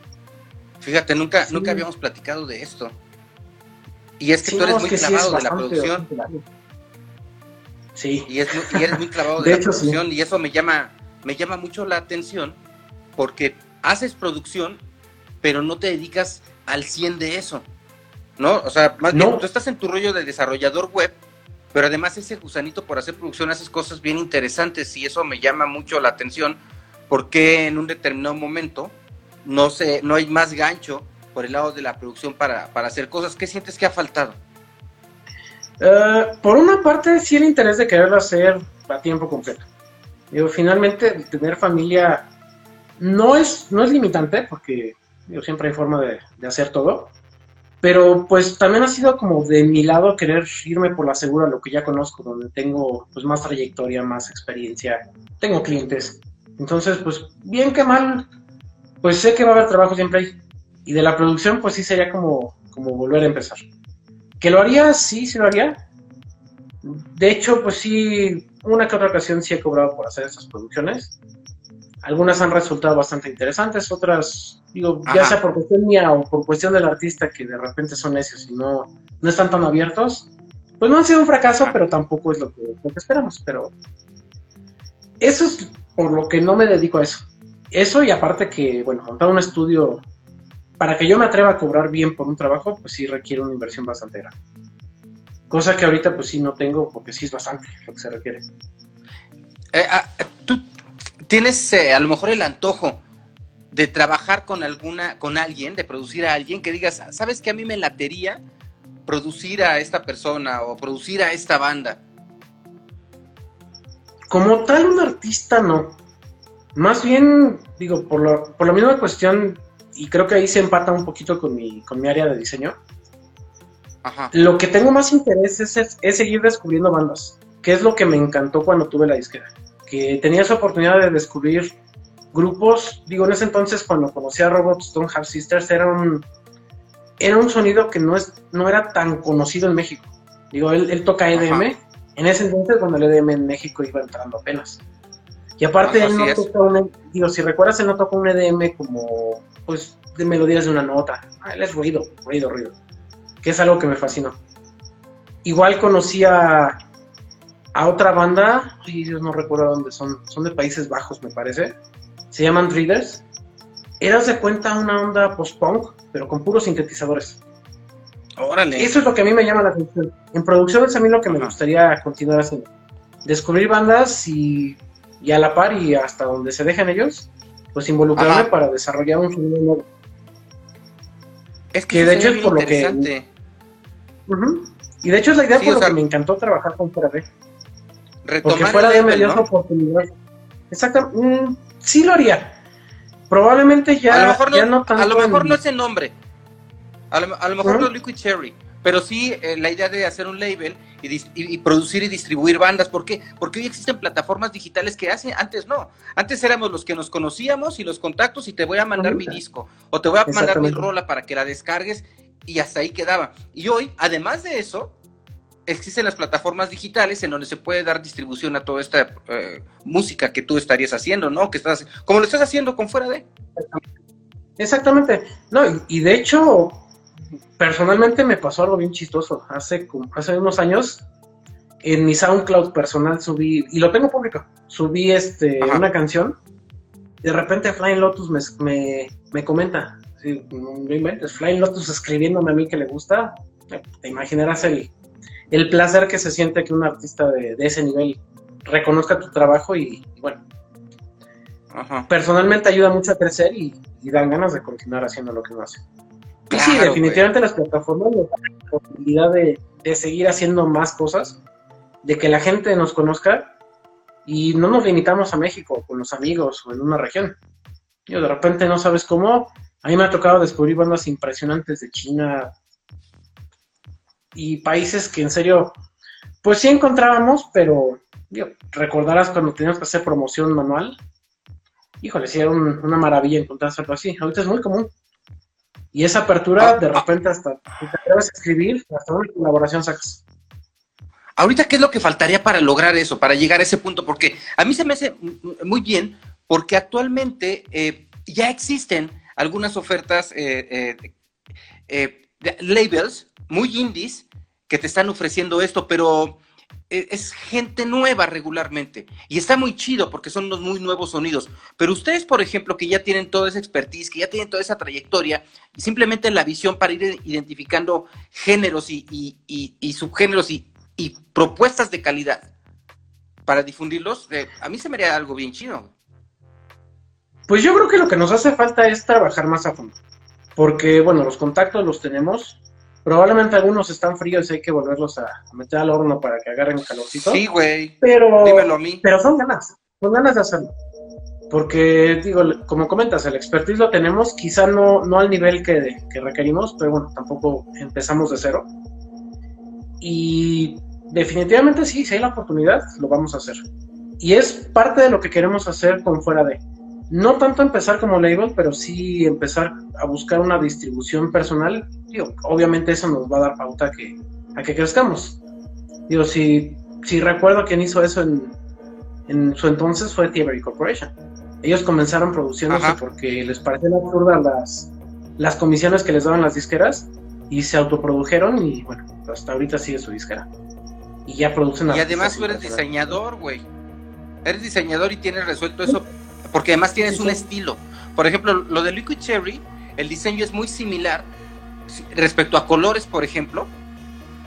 Fíjate, nunca, sí. nunca habíamos platicado de esto. Y es que sí, tú eres no, muy clavado sí de la producción. Sí. Y, es, y, eres muy clavado <laughs> de, de la hecho, producción y eso me llama, me llama mucho la atención porque haces producción, pero no te dedicas al 100 de eso. ¿No? O sea, más no. bien, tú estás en tu rollo de desarrollador web, pero además ese gusanito por hacer producción haces cosas bien interesantes y eso me llama mucho la atención porque en un determinado momento no sé, no hay más gancho por el lado de la producción para, para hacer cosas. ¿Qué sientes que ha faltado? Uh, por una parte, sí el interés de quererlo hacer a tiempo completo. Digo, finalmente, tener familia no es, no es limitante, porque digo, siempre hay forma de, de, hacer todo. Pero pues también ha sido como de mi lado querer irme por la segura, lo que ya conozco, donde tengo pues más trayectoria, más experiencia, tengo clientes. Entonces, pues bien que mal, pues sé que va a haber trabajo siempre ahí. Y de la producción, pues sí sería como, como volver a empezar. ¿Que lo haría? Sí, sí lo haría. De hecho, pues sí, una que otra ocasión sí he cobrado por hacer estas producciones. Algunas han resultado bastante interesantes, otras, digo, Ajá. ya sea por cuestión mía o por cuestión del artista que de repente son necios y no, no están tan abiertos, pues no han sido un fracaso, pero tampoco es lo que, lo que esperamos. Pero eso es por lo que no me dedico a eso. Eso y aparte que, bueno, montar un estudio, para que yo me atreva a cobrar bien por un trabajo, pues sí requiere una inversión bastante grande. Cosa que ahorita pues sí no tengo porque sí es bastante lo que se requiere. Eh, ah, Tú tienes eh, a lo mejor el antojo de trabajar con alguna, con alguien, de producir a alguien que digas, ¿sabes que a mí me latería producir a esta persona o producir a esta banda? Como tal, un artista no. Más bien, digo, por, lo, por la misma cuestión, y creo que ahí se empata un poquito con mi, con mi área de diseño. Ajá. Lo que tengo más interés es, es, es seguir descubriendo bandas, que es lo que me encantó cuando tuve la disquera. Que tenía esa oportunidad de descubrir grupos, digo, en ese entonces cuando conocí a Robots Don't Have Sisters era un, era un sonido que no, es, no era tan conocido en México. Digo, él, él toca EDM, Ajá. en ese entonces cuando el EDM en México iba entrando apenas. Y aparte él no toca un, digo, si recuerdas, él no toca un EDM como, pues, de melodías de una nota. Ah, él es ruido, ruido, ruido. Que es algo que me fascinó. Igual conocí a, a otra banda, ay, Dios no recuerdo dónde son, son de Países Bajos, me parece se llaman Readers. Eras de cuenta una onda post-punk, pero con puros sintetizadores. Órale. Eso es lo que a mí me llama la atención. En producción es a mí lo que me gustaría continuar haciendo. Descubrir bandas y, y a la par y hasta donde se dejen ellos, pues involucrarme Ajá. para desarrollar un sonido nuevo. Es que, que de hecho es por lo que... Uh -huh. Y de hecho es la idea sí, por lo sea, que me encantó trabajar con Fuera B. Porque Fuera B me dio esa oportunidad. Exactamente. Mm, sí lo haría. Probablemente ya, a lo mejor no, ya no tanto A lo mejor no es el nombre. A lo, a lo mejor ¿Mm? no Liquid Cherry. Pero sí eh, la idea de hacer un label y, y, y, producir y distribuir bandas. ¿Por qué? Porque hoy existen plataformas digitales que hacen, antes no. Antes éramos los que nos conocíamos y los contactos y te voy a mandar mi disco o te voy a mandar mi rola para que la descargues y hasta ahí quedaba. Y hoy, además de eso, existen las plataformas digitales en donde se puede dar distribución a toda esta eh, música que tú estarías haciendo, ¿no? Que estás, como lo estás haciendo con fuera de. Exactamente. No, y de hecho, personalmente me pasó algo bien chistoso. Hace, hace unos años, en mi SoundCloud personal subí, y lo tengo público, subí este, una canción. De repente Flying Lotus me, me, me comenta, sí, no inventes, Flying Lotus escribiéndome a mí que le gusta, te imaginarás el, el placer que se siente que un artista de, de ese nivel reconozca tu trabajo y, y bueno, Ajá. personalmente ayuda mucho a crecer y, y, dan ganas de continuar haciendo lo que uno hace. Claro, sí, definitivamente las plataformas nos dan la posibilidad de, de, seguir haciendo más cosas, de que la gente nos conozca y no nos limitamos a México con los amigos o en una región. Yo de repente no sabes cómo. A mí me ha tocado descubrir bandas impresionantes de China, y países que en serio, pues sí encontrábamos, pero digo, recordarás cuando teníamos que hacer promoción manual, híjole, sí era un, una maravilla encontrar algo así, ahorita es muy común. Y esa apertura, de repente, hasta te atreves a escribir, hasta una colaboración sacas. Ahorita, ¿qué es lo que faltaría para lograr eso, para llegar a ese punto? Porque a mí se me hace muy bien, porque actualmente eh, ya existen algunas ofertas, eh, eh, labels muy indies que te están ofreciendo esto, pero es gente nueva regularmente y está muy chido porque son unos muy nuevos sonidos. Pero ustedes, por ejemplo, que ya tienen toda esa expertise, que ya tienen toda esa trayectoria, simplemente la visión para ir identificando géneros y, y subgéneros y, propuestas de calidad para difundirlos, eh, a mí se me haría algo bien chido. Pues yo creo que lo que nos hace falta es trabajar más a fondo. Porque, bueno, los contactos los tenemos, Probablemente algunos están fríos y hay que volverlos a meter al horno para que agarren calorcito. Sí, güey. Pero, Dímelo a mí. pero son ganas, son ganas de hacerlo. Porque, digo, como comentas, el expertise lo tenemos, quizá no, no al nivel que, que requerimos, pero bueno, tampoco empezamos de cero. Y definitivamente sí, si hay la oportunidad, lo vamos a hacer. Y es parte de lo que queremos hacer con fuera de no tanto empezar como label, pero sí empezar a buscar una distribución personal. Digo, obviamente eso nos va a dar pauta a que, a que crezcamos. Digo, si, si recuerdo quién hizo eso en, en su entonces fue Thievery Corporation. Ellos comenzaron produciéndose Ajá. porque les parecían absurdas las, las comisiones que les daban las disqueras y se autoprodujeron y bueno, hasta ahorita sigue su disquera. Y ya producen... Y además tú eres diseñador, güey. Eres diseñador y tienes resuelto eso porque además tienes un estilo. Por ejemplo, lo de Liquid Cherry, el diseño es muy similar respecto a colores, por ejemplo,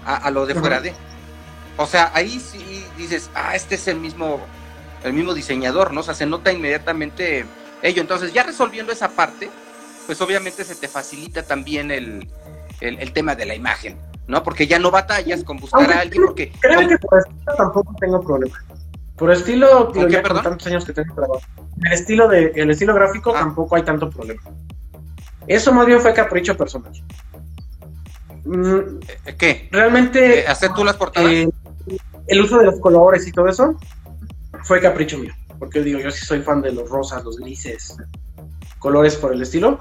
a, lo de fuera de. O sea, ahí sí dices, ah, este es el mismo, el mismo diseñador, ¿no? O sea, se nota inmediatamente ello. Entonces, ya resolviendo esa parte, pues obviamente se te facilita también el, tema de la imagen, ¿no? Porque ya no batallas con buscar a alguien, porque... Creo que por estilo tampoco tengo problema. Por estilo, ¿Con ya con tantos años que tengo trabajo. El estilo, de, el estilo gráfico ah. tampoco hay tanto problema. Eso más bien fue capricho personal. Mm, ¿Qué? Realmente. ¿Hacer tú las portadas? Eh, el uso de los colores y todo eso fue capricho mío. Porque digo, yo sí soy fan de los rosas, los grises, colores por el estilo.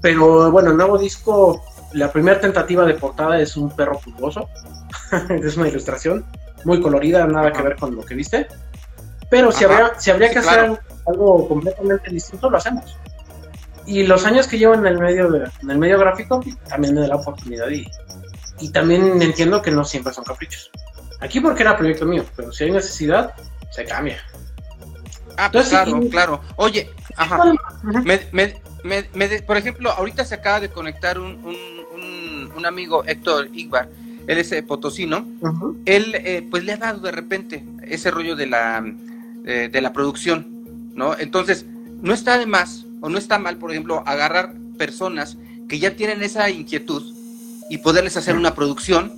Pero bueno, el nuevo disco, la primera tentativa de portada es un perro pulgoso. <laughs> es una ilustración muy colorida, nada que ver con lo que viste. Pero si, habría, si habría que hacer algo completamente distinto, lo hacemos y los años que llevo en el medio en el medio gráfico también me da la oportunidad y, y también entiendo que no siempre son caprichos. Aquí porque era proyecto mío, pero si hay necesidad, se cambia. Ah, pues claro, claro. Oye, ajá. por ejemplo, ahorita se acaba de conectar un, un, un, amigo, Héctor Igbar, él es potosino, él eh, pues le ha dado de repente ese rollo de la, eh, de la producción, ¿no? Entonces, no está de más o no está mal, por ejemplo, agarrar personas que ya tienen esa inquietud y poderles hacer una producción,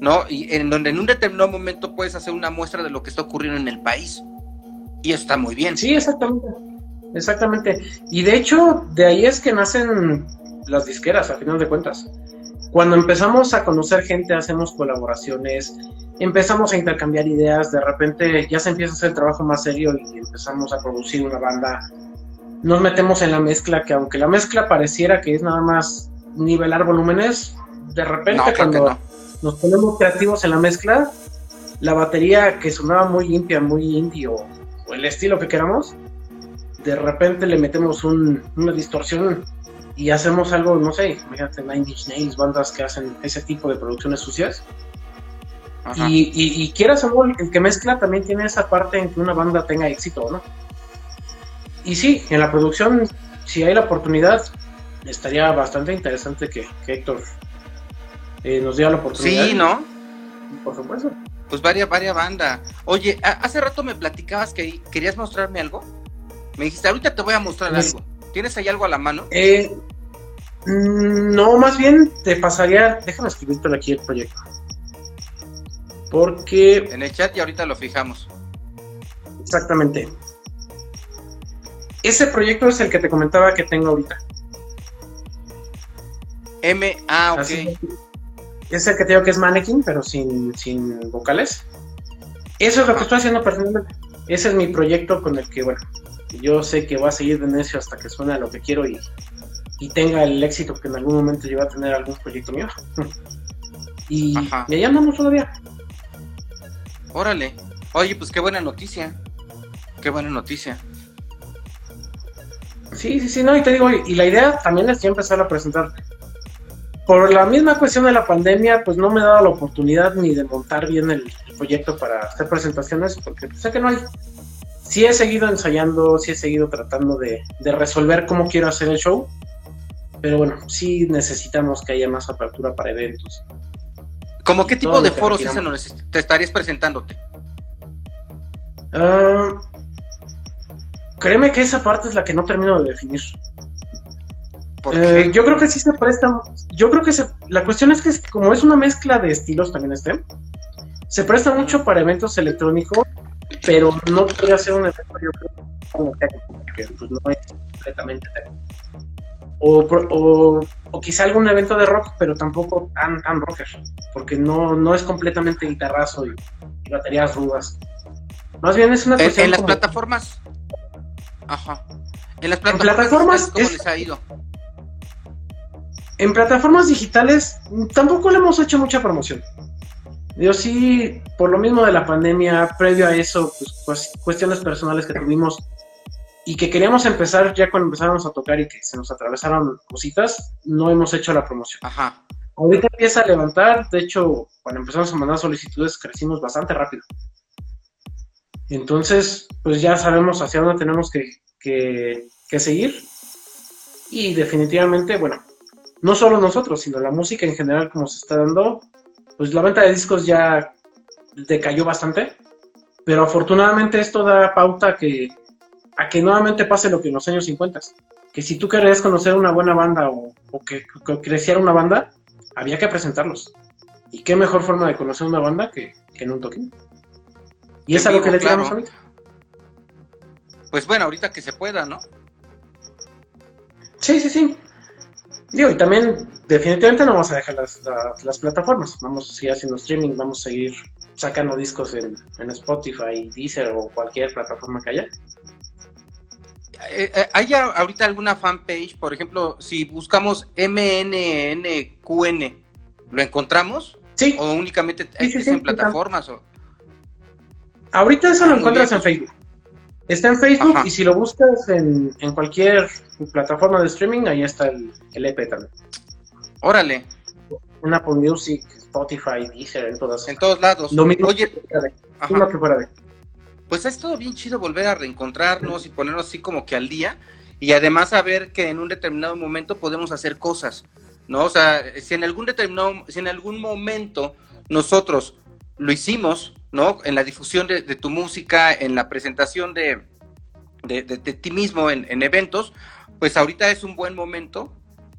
¿no? Y en donde en un determinado momento puedes hacer una muestra de lo que está ocurriendo en el país. Y eso está muy bien. Sí, exactamente. Exactamente. Y de hecho, de ahí es que nacen las disqueras, a final de cuentas. Cuando empezamos a conocer gente, hacemos colaboraciones, empezamos a intercambiar ideas, de repente ya se empieza a hacer el trabajo más serio y empezamos a producir una banda nos metemos en la mezcla, que aunque la mezcla pareciera que es nada más nivelar volúmenes, de repente cuando nos ponemos creativos en la mezcla, la batería que sonaba muy limpia, muy indie o, el estilo que queramos, de repente le metemos una distorsión y hacemos algo, no sé, fíjate, Nine Inch Nails, bandas que hacen ese tipo de producciones sucias. Y, y, y, quieras o el que mezcla también tiene esa parte en que una banda tenga éxito, ¿no? Y sí, en la producción, si hay la oportunidad, estaría bastante interesante que, Héctor eh, nos diera la oportunidad. Sí, ¿no? Por supuesto. Pues varias, varias banda. Oye, hace rato me platicabas que querías mostrarme algo. Me dijiste, ahorita te voy a mostrar pues, algo. ¿Tienes ahí algo a la mano? Eh, mm, no, más bien te pasaría. Déjame escribirte aquí el proyecto. Porque. En el chat y ahorita lo fijamos. Exactamente. Ese proyecto es el que te comentaba que tengo ahorita. M, A, ok. es el que te digo que es mannequin, pero sin, vocales. Eso es lo que estoy haciendo personalmente. Ese es mi proyecto con el que, bueno, yo sé que va a seguir de necio hasta que suene a lo que quiero y, tenga el éxito que en algún momento yo a tener algún proyecto mío. <laughs> y me llamamos todavía. Órale. Oye, pues qué buena noticia. Qué buena noticia. Sí, sí, sí, no, y te digo, y la idea también es ya empezar a presentar. Por la misma cuestión de la pandemia, pues no me he dado la oportunidad ni de montar bien el, proyecto para hacer presentaciones, porque sé que no hay. Sí he seguido ensayando, sí he seguido tratando de, resolver cómo quiero hacer el show, pero bueno, sí necesitamos que haya más apertura para eventos. ¿Cómo qué tipo de foros te estarías presentándote? Ah, Créeme que esa parte es la que no termino de definir. Eh, yo creo que sí se presta. Yo creo que la cuestión es que como es una mezcla de estilos también este, se presta mucho para eventos electrónicos, pero no podría ser un evento yo creo que pues, no es completamente o, o, quizá algún evento de rock, pero tampoco tan, tan rocker, porque no, no es completamente guitarrazo y, baterías rudas. Más bien es una cuestión. En, las plataformas Ajá. En las plataformas, ¿cómo les ha ido? En plataformas digitales tampoco le hemos hecho mucha promoción. Yo sí, por lo mismo de la pandemia, previo a eso, pues, cuestiones personales que tuvimos y que queríamos empezar ya cuando empezábamos a tocar y que se nos atravesaron cositas, no hemos hecho la promoción. Ajá. Ahorita empieza a levantar, de hecho, cuando empezamos a mandar solicitudes crecimos bastante rápido. Entonces, pues ya sabemos hacia dónde tenemos que, seguir. Y definitivamente, bueno, no solo nosotros, sino la música en general como se está dando, pues la venta de discos ya decayó bastante, pero afortunadamente esto da pauta que, a que nuevamente pase lo que en los años 50, que si tú querías conocer una buena banda o, que, creciera una banda, había que presentarlos. Y qué mejor forma de conocer una banda que, en un toque Y es algo que le tiramos ahorita. Pues bueno, ahorita que se pueda, ¿no? Sí, sí, sí. Digo, y también definitivamente no vamos a dejar las, las, plataformas. Vamos a seguir haciendo streaming, vamos a seguir sacando discos en, en Spotify, Deezer o cualquier plataforma que haya. Eh, eh, ¿Hay ahorita alguna fanpage? Por ejemplo, si buscamos MNNQN, ¿lo encontramos? Sí. ¿O únicamente en plataformas? O... Ahorita eso lo encuentras en Facebook. Está en Facebook y si lo buscas en, cualquier plataforma de streaming, ahí está el, el EP también. Órale. En Apple Music, Spotify, Deezer, en todas. En todos lados. Lo mismo Oye, que fuera de. Pues es todo bien chido volver a reencontrarnos y ponernos así como que al día y además saber que en un determinado momento podemos hacer cosas, ¿no? O sea, si en algún determinado, si en algún momento nosotros lo hicimos, ¿no? En la difusión de, tu música, en la presentación de, de, ti mismo en, eventos, pues ahorita es un buen momento.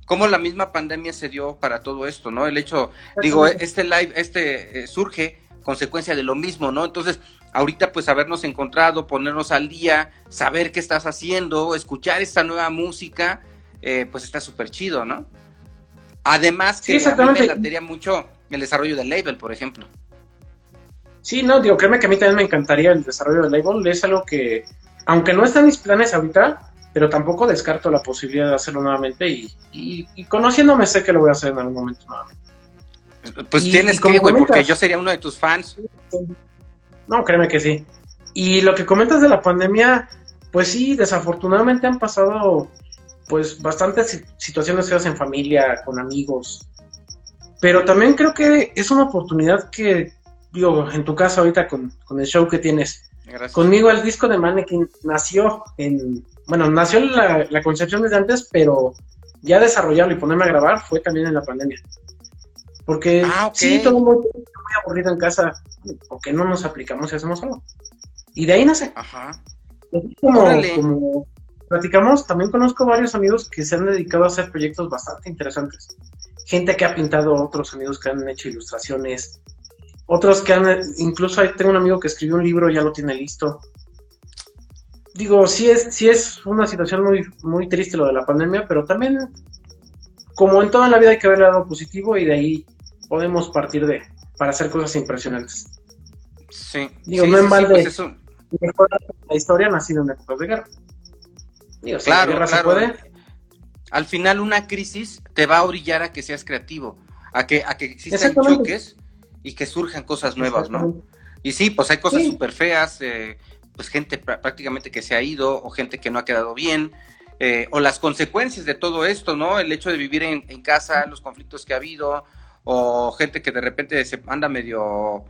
Como la misma pandemia se dio para todo esto, ¿no? El hecho, digo, este live, este eh, surge consecuencia de lo mismo, ¿no? Entonces, ahorita pues habernos encontrado, ponernos al día, saber qué estás haciendo, escuchar esta nueva música, eh, pues está súper chido, ¿no? Además que a mí me latería mucho el desarrollo del label, por ejemplo. Sí, no, digo, créeme que a mí también me encantaría el desarrollo del label. Es algo que, aunque no está en mis planes ahorita, pero tampoco descarto la posibilidad de hacerlo nuevamente y, conociéndome sé que lo voy a hacer en algún momento nuevamente. Pues tienes que, güey, porque yo sería uno de tus fans. No, créeme que sí. Y lo que comentas de la pandemia, pues sí, desafortunadamente han pasado pues bastantes situaciones feas en familia, con amigos. Pero también creo que es una oportunidad que digo, en tu caso ahorita con, el show que tienes. Conmigo el disco de Mannequin nació en, bueno, nació la, la concepción desde antes, pero ya desarrollarlo y ponerme a grabar fue también en la pandemia. Porque ah, sí, todo muy, muy aburrido en casa, porque no nos aplicamos y hacemos algo. Y de ahí nace. Ajá. Como, como platicamos, también conozco varios amigos que se han dedicado a hacer proyectos bastante interesantes. Gente que ha pintado, otros amigos que han hecho ilustraciones, otros que han, incluso tengo un amigo que escribió un libro, ya lo tiene listo. Digo, sí es, sí es una situación muy, muy triste lo de la pandemia, pero también, como en toda la vida hay que ver el lado positivo y de ahí podemos partir de, para hacer cosas impresionantes. Sí. Digo, no en balde, pues la historia ha nacido en épocas de guerra. Digo, claro, claro. Se puede. Al final una crisis te va a orillar a que seas creativo, a que, a que existan choques y que surjan cosas nuevas, ¿no? Y sí, pues hay cosas súper feas, eh, pues gente prácticamente que se ha ido o gente que no ha quedado bien, eh, o las consecuencias de todo esto, ¿no? El hecho de vivir en, casa, los conflictos que ha habido, o gente que de repente se anda medio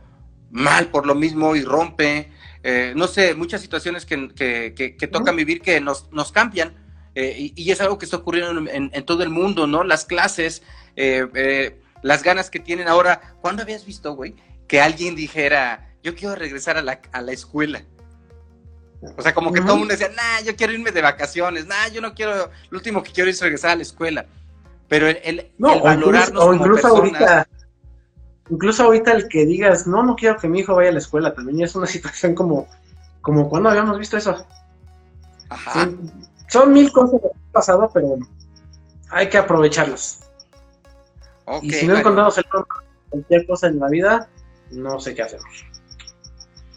mal por lo mismo y rompe, eh, no sé, muchas situaciones que, que, que, tocan vivir que nos, nos cambian. y, es algo que está ocurriendo en, en, todo el mundo, ¿no? Las clases, eh, las ganas que tienen ahora. ¿Cuándo habías visto, güey, que alguien dijera, yo quiero regresar a la, a la escuela? O sea, como que todo el mundo decía, nah, yo quiero irme de vacaciones, nah, yo no quiero, lo último que quiero es regresar a la escuela. Pero el, el, valorarnos o incluso, ahorita, incluso ahorita el que digas, no, no quiero que mi hijo vaya a la escuela, también es una <laughs> situación como, como cuando habíamos visto eso. Ajá. son mil cosas que han pasado, pero hay que aprovecharlas y si no encontramos el cualquier cosa en la vida, no sé qué hacemos.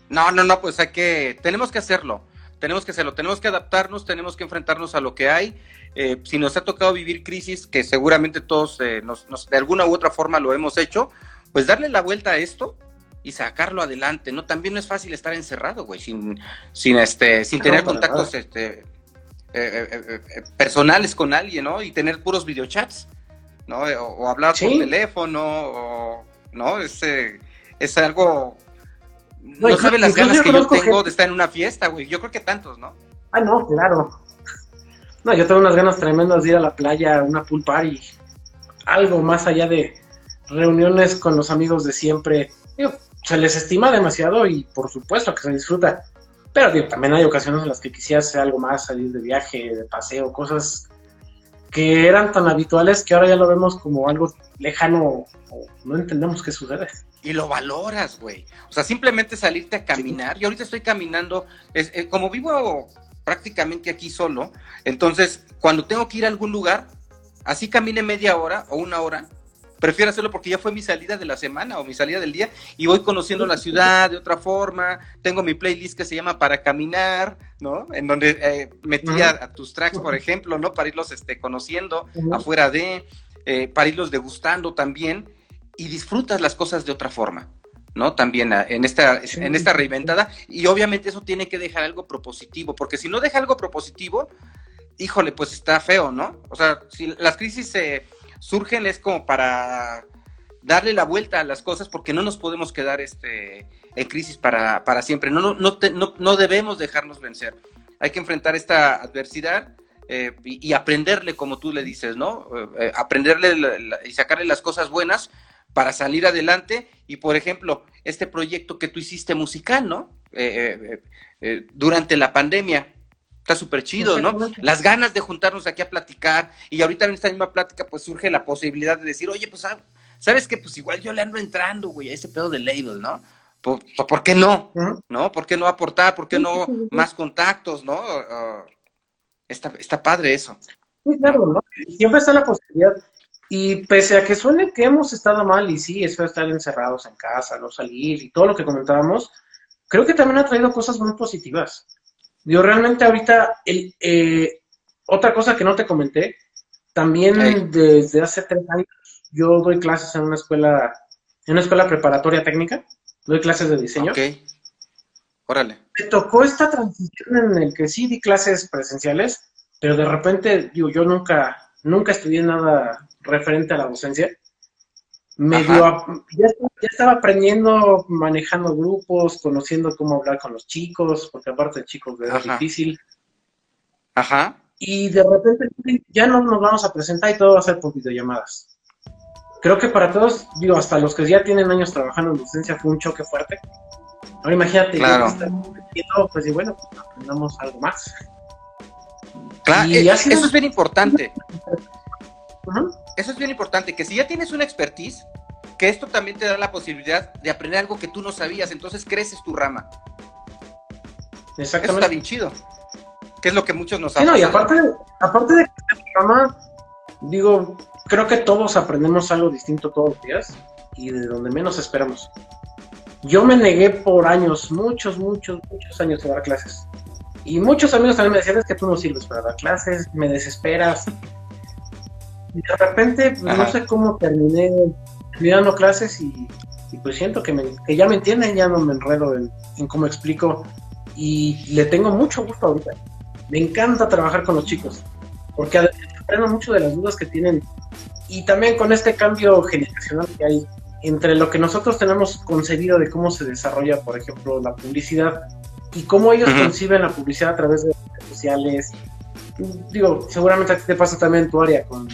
No, no, no, pues hay que, tenemos que hacerlo, tenemos que hacerlo, tenemos que adaptarnos, tenemos que enfrentarnos a lo que hay. Eh, si nos ha tocado vivir crisis, que seguramente todos eh, nos, de alguna u otra forma lo hemos hecho, pues darle la vuelta a esto y sacarlo adelante, ¿no? También no es fácil estar encerrado, güey, sin, sin, este, sin tener contactos este, eh, personales con alguien, ¿no? Y tener puros videochats. ¿No? O, hablar por teléfono, o, ¿no? Es, es algo No, sabes las ganas que yo tengo de estar en una fiesta, güey. Yo creo que tantos, ¿no? Ah, no, claro. No, yo tengo unas ganas tremendas de ir a la playa, una pool party, algo más allá de reuniones con los amigos de siempre. se les estima demasiado y por supuesto que se disfruta. Pero también hay ocasiones en las que quisiera hacer algo más, salir de viaje, de paseo, cosas que eran tan habituales que ahora ya lo vemos como algo lejano o no entendemos qué sucede. Y lo valoras, güey. O sea, simplemente salirte a caminar. Yo ahorita estoy caminando, es, eh, como vivo prácticamente aquí solo, entonces cuando tengo que ir a algún lugar, así camine media hora o una hora, prefiero hacerlo porque ya fue mi salida de la semana o mi salida del día y voy conociendo la ciudad de otra forma. Tengo mi playlist que se llama Para Caminar, ¿no? En donde eh, metía a tus tracks, por ejemplo, ¿no? Para irlos este, conociendo afuera de, eh, para irlos degustando también y disfrutas las cosas de otra forma. ¿no? También ah, en esta, en esta reinventada, y obviamente eso tiene que dejar algo propositivo, porque si no deja algo propositivo, híjole, pues está feo, ¿no? O sea, si las crisis se surgen es como para darle la vuelta a las cosas, porque no nos podemos quedar este, en crisis para, para siempre, no, no, no, no, debemos dejarnos vencer, hay que enfrentar esta adversidad. Eh, y, aprenderle, como tú le dices, ¿no? Eh, eh, aprenderle y sacarle las cosas buenas para salir adelante y, por ejemplo, este proyecto que tú hiciste musical, ¿no? Durante la pandemia. Está súper chido, ¿no? Las ganas de juntarnos aquí a platicar y ahorita en esta misma plática pues surge la posibilidad de decir, oye, pues, ¿sabes qué? Pues igual yo le ando entrando, güey, a ese pedo de label, ¿no? ¿Por, qué no? ¿No? ¿Por qué no aportar? ¿Por qué no más contactos, no? está, está padre eso. Sí, claro, ¿no? Siempre está la posibilidad y pese a que suene que hemos estado mal, y sí, eso de estar encerrados en casa, no salir y todo lo que comentábamos, creo que también ha traído cosas muy positivas. Yo realmente ahorita, el, eh, otra cosa que no te comenté, también desde hace tres años yo doy clases en una escuela, en una escuela preparatoria técnica, doy clases de diseño. Ok. Órale. Me tocó esta transición en el que sí di clases presenciales, pero de repente, digo, yo nunca, nunca estudié nada referente a la docencia, medio, ya, estaba aprendiendo, manejando grupos, conociendo cómo hablar con los chicos, porque aparte de chicos es difícil. Ajá. Y de repente ya no nos vamos a presentar y todo va a ser por videollamadas. Creo que para todos, digo, hasta los que ya tienen años trabajando en docencia fue un choque fuerte. Ahora imagínate, claro. pues y bueno, aprendamos algo más. Claro, y eh, eso es bien importante. Eso es bien importante, que si ya tienes una expertise, que esto también te da la posibilidad de aprender algo que tú no sabías, entonces creces tu rama. Exactamente. Eso está bien chido. Que es lo que muchos nos sí, no, y aparte, aparte de crecer tu rama, digo, creo que todos aprendemos algo distinto todos los días y de donde menos esperamos. Yo me negué por años, muchos, muchos, muchos años a dar clases. Y muchos amigos también me decían, es que tú no sirves para dar clases, me desesperas, y de repente, pues, no sé cómo terminé, dando clases y, pues siento que, me, que, ya me entienden, ya no me enredo en, cómo explico y le tengo mucho gusto ahorita. Me encanta trabajar con los chicos, porque aprendo mucho de las dudas que tienen y también con este cambio generacional que hay entre lo que nosotros tenemos concebido de cómo se desarrolla, por ejemplo, la publicidad y cómo ellos conciben la publicidad a través de redes sociales. Digo, seguramente a ti te pasa también en tu área con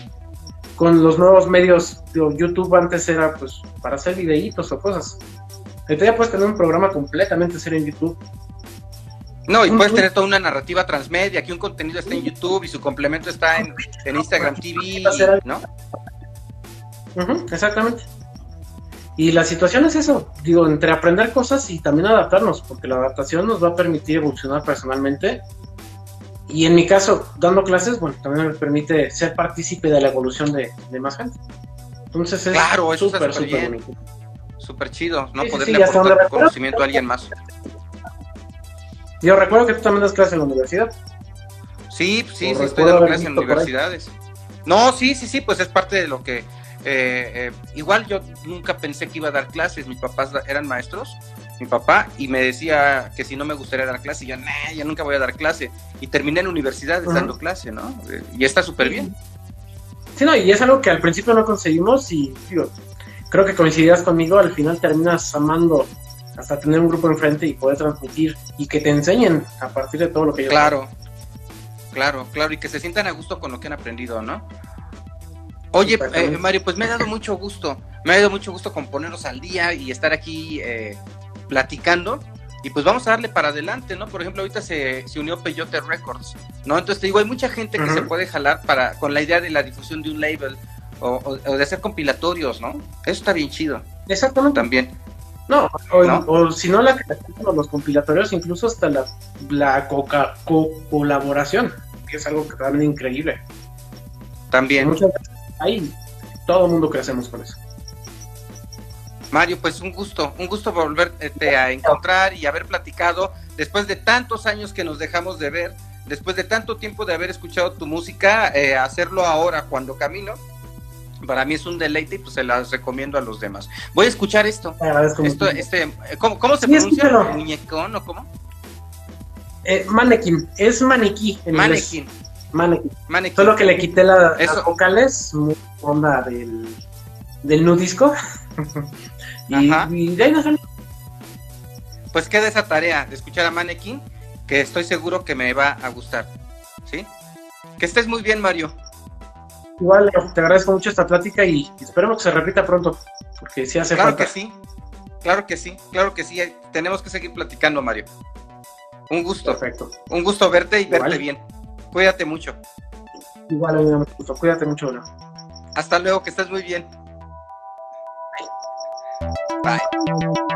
con los nuevos medios, YouTube antes era pues para hacer videitos o cosas. Ahorita ya puedes tener un programa completamente serio en YouTube. No, y puedes tener toda una narrativa transmedia, que un contenido está en YouTube y su complemento está en, Instagram TV, ¿no? exactamente. Y la situación es eso, digo, entre aprender cosas y también adaptarnos, porque la adaptación nos va a permitir evolucionar personalmente y en mi caso, dando clases, bueno, también me permite ser partícipe de la evolución de, más gente. Entonces es claro, súper, súper bonito. Súper chido, ¿no? Poderle aportar conocimiento a alguien más. Yo recuerdo que tú también das clases en la universidad. Sí, sí, sí, estoy dando clases en universidades. No, sí, sí, sí, pues es parte de lo que... Eh, eh, igual yo nunca pensé que iba a dar clases, mis papás eran maestros mi papá y me decía que si no me gustaría dar clase, y yo, nah, ya nunca voy a dar clase. Y terminé en universidad dando clase, ¿no? Y está súper bien. Sí, no, y es algo que al principio no conseguimos y digo, creo que coincidirás conmigo, al final terminas amando hasta tener un grupo enfrente y poder transmitir y que te enseñen a partir de todo lo que yo Claro, claro, claro, y que se sientan a gusto con lo que han aprendido, ¿no? Oye, eh, Mario, pues me ha dado mucho gusto, me ha dado mucho gusto con ponernos al día y estar aquí eh, platicando. Y pues vamos a darle para adelante, ¿no? Por ejemplo, ahorita se, se unió Peyote Records, ¿no? Entonces te digo, hay mucha gente que se puede jalar para con la idea de la difusión de un label o, de hacer compilatorios, ¿no? Eso está bien chido. Exactamente. También. No, o, si no, la, los compilatorios, incluso hasta la, la coca, colaboración, que es algo que también increíble. También. Muchas veces ahí todo el mundo crecemos con eso. Mario, pues un gusto, un gusto volverte a encontrar y haber platicado después de tantos años que nos dejamos de ver, después de tanto tiempo de haber escuchado tu música, eh, hacerlo ahora cuando camino. Para mí es un deleite y pues se las recomiendo a los demás. Voy a escuchar esto. esto este, ¿cómo, ¿Cómo, se pronuncia? ¿Muñecón o cómo? Eh, mannequin, es maniquí. En mannequin. Mannequin. Solo que le quité la, las vocales, onda del, del nudisco. <laughs> Y, Pues queda esa tarea de escuchar a Mannequin, que estoy seguro que me va a gustar. ¿Sí? Que estés muy bien, Mario. Igual, te agradezco mucho esta plática y esperemos que se repita pronto, porque sí hace claro que sí, claro que sí, claro que sí. Tenemos que seguir platicando, Mario. Un gusto. Perfecto. Un gusto verte y verte bien. Cuídate mucho. Igual, un gusto. Cuídate mucho, bro. Hasta luego, que estés muy bien. Bye.